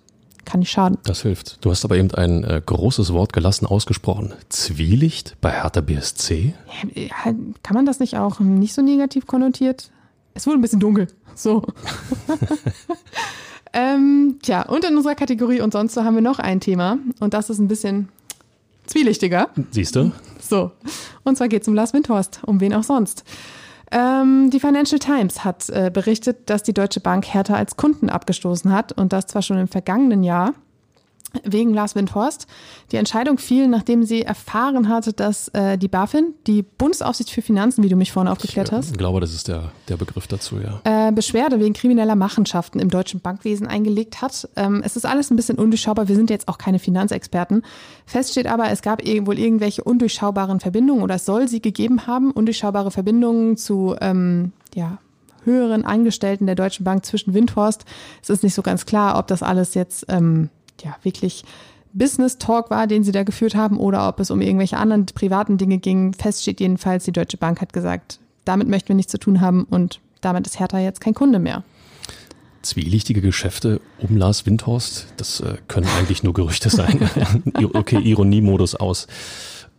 kann nicht schaden. Das hilft. Du hast aber eben ein äh, großes Wort gelassen ausgesprochen. Zwielicht bei Hertha BSC? Ja, kann man das nicht auch nicht so negativ konnotiert? Es wurde ein bisschen dunkel. So. ähm, tja, und in unserer Kategorie und sonst so haben wir noch ein Thema und das ist ein bisschen zwielichtiger. Siehst du? So. Und zwar geht es um Lars Windhorst, um wen auch sonst. Ähm, die Financial Times hat äh, berichtet, dass die Deutsche Bank Hertha als Kunden abgestoßen hat und das zwar schon im vergangenen Jahr wegen Lars Windhorst. Die Entscheidung fiel, nachdem sie erfahren hatte, dass äh, die BaFin, die Bundesaufsicht für Finanzen, wie du mich vorne aufgeklärt hast. Ich glaube, das ist der, der Begriff dazu, ja. Äh, Beschwerde wegen krimineller Machenschaften im deutschen Bankwesen eingelegt hat. Ähm, es ist alles ein bisschen undurchschaubar. Wir sind jetzt auch keine Finanzexperten. Fest steht aber, es gab wohl irgendwelche undurchschaubaren Verbindungen oder es soll sie gegeben haben, undurchschaubare Verbindungen zu, ähm, ja, höheren Angestellten der Deutschen Bank zwischen Windhorst. Es ist nicht so ganz klar, ob das alles jetzt ähm, ja wirklich Business Talk war, den sie da geführt haben, oder ob es um irgendwelche anderen privaten Dinge ging. Fest steht jedenfalls, die Deutsche Bank hat gesagt, damit möchten wir nichts zu tun haben und damit ist Hertha jetzt kein Kunde mehr. Zwielichtige Geschäfte um Lars Windhorst, das äh, können eigentlich nur Gerüchte sein. okay, Ironiemodus aus.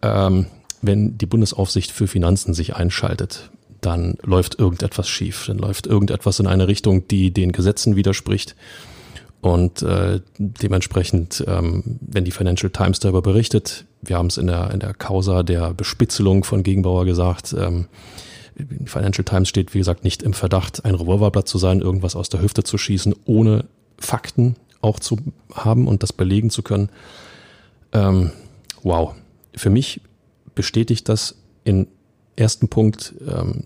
Ähm, wenn die Bundesaufsicht für Finanzen sich einschaltet, dann läuft irgendetwas schief, dann läuft irgendetwas in eine Richtung, die den Gesetzen widerspricht. Und äh, dementsprechend, ähm, wenn die Financial Times darüber berichtet, wir haben es in der, in der Causa der Bespitzelung von Gegenbauer gesagt, ähm, Financial Times steht, wie gesagt, nicht im Verdacht, ein Revolverblatt zu sein, irgendwas aus der Hüfte zu schießen, ohne Fakten auch zu haben und das belegen zu können. Ähm, wow. Für mich bestätigt das in ersten Punkt, ähm,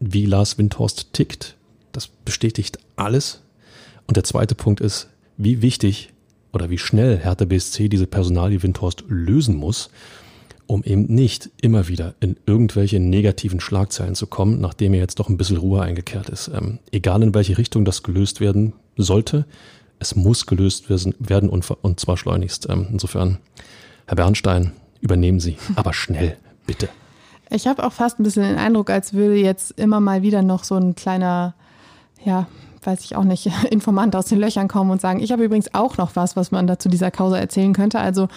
wie Lars Windhorst tickt. Das bestätigt alles, und der zweite Punkt ist, wie wichtig oder wie schnell Hertha BSC diese Personalie Windhorst lösen muss, um eben nicht immer wieder in irgendwelche negativen Schlagzeilen zu kommen, nachdem er jetzt doch ein bisschen Ruhe eingekehrt ist. Ähm, egal in welche Richtung das gelöst werden sollte, es muss gelöst werden und, und zwar schleunigst. Ähm, insofern, Herr Bernstein, übernehmen Sie, aber schnell, bitte. Ich habe auch fast ein bisschen den Eindruck, als würde jetzt immer mal wieder noch so ein kleiner, ja, weiß ich auch nicht, Informant aus den Löchern kommen und sagen, ich habe übrigens auch noch was, was man dazu dieser Causa erzählen könnte. Also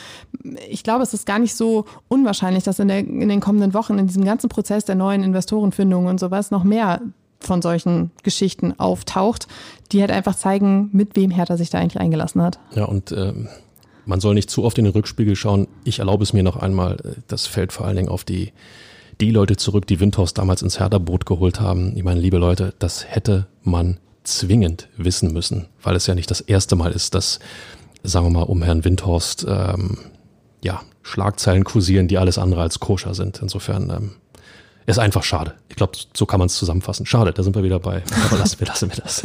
ich glaube, es ist gar nicht so unwahrscheinlich, dass in, der, in den kommenden Wochen in diesem ganzen Prozess der neuen Investorenfindung und sowas noch mehr von solchen Geschichten auftaucht, die halt einfach zeigen, mit wem Hertha sich da eigentlich eingelassen hat. Ja, und äh, man soll nicht zu oft in den Rückspiegel schauen. Ich erlaube es mir noch einmal, äh, das fällt vor allen Dingen auf die die Leute zurück, die Windhaus damals ins Hertha-Boot geholt haben. Ich meine, liebe Leute, das hätte man zwingend wissen müssen, weil es ja nicht das erste Mal ist, dass, sagen wir mal, um Herrn Windhorst ähm, ja, Schlagzeilen kursieren, die alles andere als koscher sind. Insofern, ähm, Ist einfach schade. Ich glaube, so kann man es zusammenfassen. Schade, da sind wir wieder bei. Aber lassen wir, lassen wir das.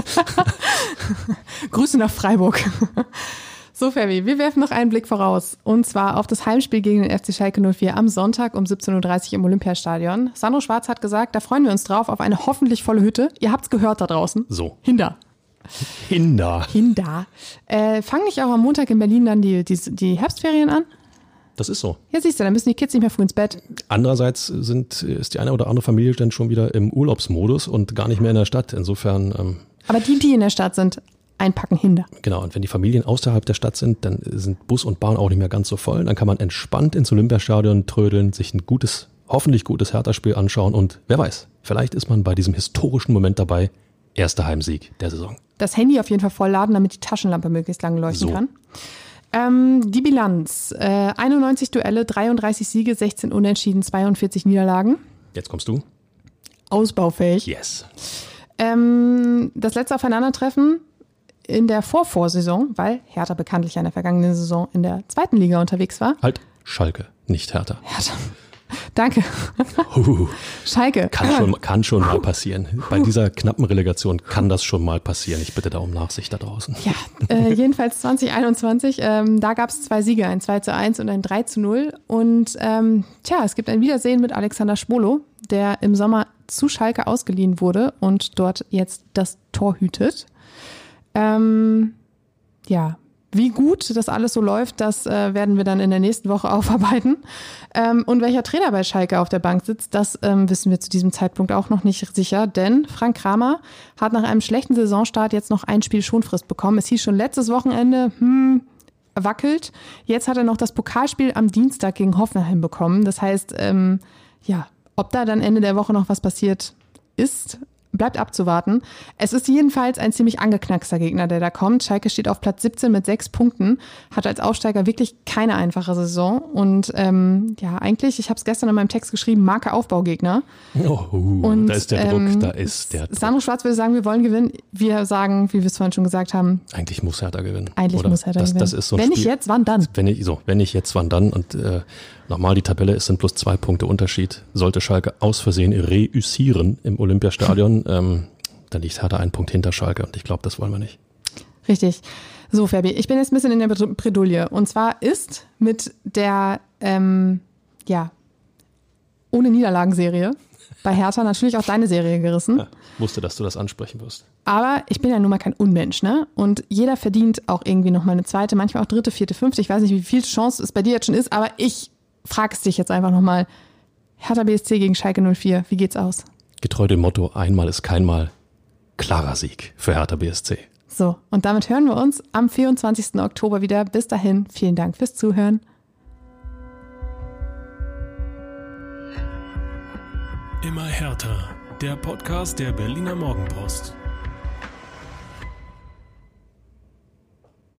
Grüße nach Freiburg. So, Fabi, wir werfen noch einen Blick voraus. Und zwar auf das Heimspiel gegen den FC Schalke 04 am Sonntag um 17.30 Uhr im Olympiastadion. Sandro Schwarz hat gesagt, da freuen wir uns drauf auf eine hoffentlich volle Hütte. Ihr habt's gehört da draußen. So. Hinder. Hinder. Hinder. Äh, fangen nicht auch am Montag in Berlin dann die, die, die Herbstferien an? Das ist so. Ja, siehst du, dann müssen die Kids nicht mehr früh ins Bett. Andererseits sind, ist die eine oder andere Familie dann schon wieder im Urlaubsmodus und gar nicht mehr in der Stadt. Insofern. Ähm, Aber die, die in der Stadt sind, einpacken Hinder. Genau, und wenn die Familien außerhalb der Stadt sind, dann sind Bus und Bahn auch nicht mehr ganz so voll. Dann kann man entspannt ins Olympiastadion trödeln, sich ein gutes, hoffentlich gutes Hertha-Spiel anschauen und wer weiß, vielleicht ist man bei diesem historischen Moment dabei. Erster Heimsieg der Saison. Das Handy auf jeden Fall vollladen, damit die Taschenlampe möglichst lange leuchten So. kann. Ähm, die Bilanz: äh, 91 Duelle, 33 Siege, 16 Unentschieden, 42 Niederlagen. Jetzt kommst du. Ausbaufähig. Yes. Ähm, das letzte Aufeinandertreffen in der Vorvorsaison, weil Hertha bekanntlich in der vergangenen Saison in der zweiten Liga unterwegs war. Halt, Schalke, nicht Hertha. Hertha. Danke. Huhu. Schalke. Kann schon, kann schon mal passieren. Bei dieser knappen Relegation kann das schon mal passieren. Ich bitte da um Nachsicht da draußen. Ja, äh, jedenfalls 2021, ähm, da gab es zwei Siege, ein 2 zu 1 und ein 3 zu 0. Und ähm, tja, es gibt ein Wiedersehen mit Alexander Schwolo, der im Sommer zu Schalke ausgeliehen wurde und dort jetzt das Tor hütet. Ähm, ja, wie gut das alles so läuft, das äh, werden wir dann in der nächsten Woche aufarbeiten. Ähm, und welcher Trainer bei Schalke auf der Bank sitzt, das ähm, wissen wir zu diesem Zeitpunkt auch noch nicht sicher, denn Frank Kramer hat nach einem schlechten Saisonstart jetzt noch ein Spiel Schonfrist bekommen. Es hieß schon letztes Wochenende, hm, wackelt. Jetzt hat er noch das Pokalspiel am Dienstag gegen Hoffenheim bekommen. Das heißt, ähm, ja, ob da dann Ende der Woche noch was passiert ist, bleibt abzuwarten. Es ist jedenfalls ein ziemlich angeknackster Gegner, der da kommt. Schalke steht auf Platz 17 mit sechs Punkten, hat als Aufsteiger wirklich keine einfache Saison und ähm, ja, eigentlich, ich habe es gestern in meinem Text geschrieben, Marke Aufbaugegner. Oh, uh, Und, da ist der Druck, ähm, da ist der Druck. Sandro Schwarz würde sagen, wir wollen gewinnen. Wir sagen, wie wir es vorhin schon gesagt haben, Eigentlich muss Hertha gewinnen. eigentlich oder? muss Hertha das, gewinnen. Das ist so ein Wenn Spiel, nicht jetzt, wann dann? Wenn ich, so, wenn nicht jetzt, wann dann? Und äh, nochmal, die Tabelle ist sind bloß zwei Punkte Unterschied. Sollte Schalke aus Versehen reüssieren im Olympiastadion, ähm, dann liegt Hertha einen Punkt hinter Schalke und ich glaube, das wollen wir nicht. Richtig. So, Fabi, ich bin jetzt ein bisschen in der Bred- Bredouille. Und zwar ist mit der, ähm, ja, ohne Niederlagenserie bei Hertha natürlich auch deine Serie gerissen. Ja, wusste, dass du das ansprechen wirst. Aber ich bin ja nun mal kein Unmensch, ne? Und jeder verdient auch irgendwie noch mal eine zweite, manchmal auch dritte, vierte, fünfte. Ich weiß nicht, wie viel Chance es bei dir jetzt schon ist, aber ich frage es dich jetzt einfach noch mal. Hertha BSC gegen Schalke 04, wie geht's aus? Getreu dem Motto, einmal ist kein Mal. Klarer Sieg für Hertha BSC. So, und damit hören wir uns am 24. Oktober wieder. Bis dahin, vielen Dank fürs Zuhören. Immer härter. Der Podcast der Berliner Morgenpost.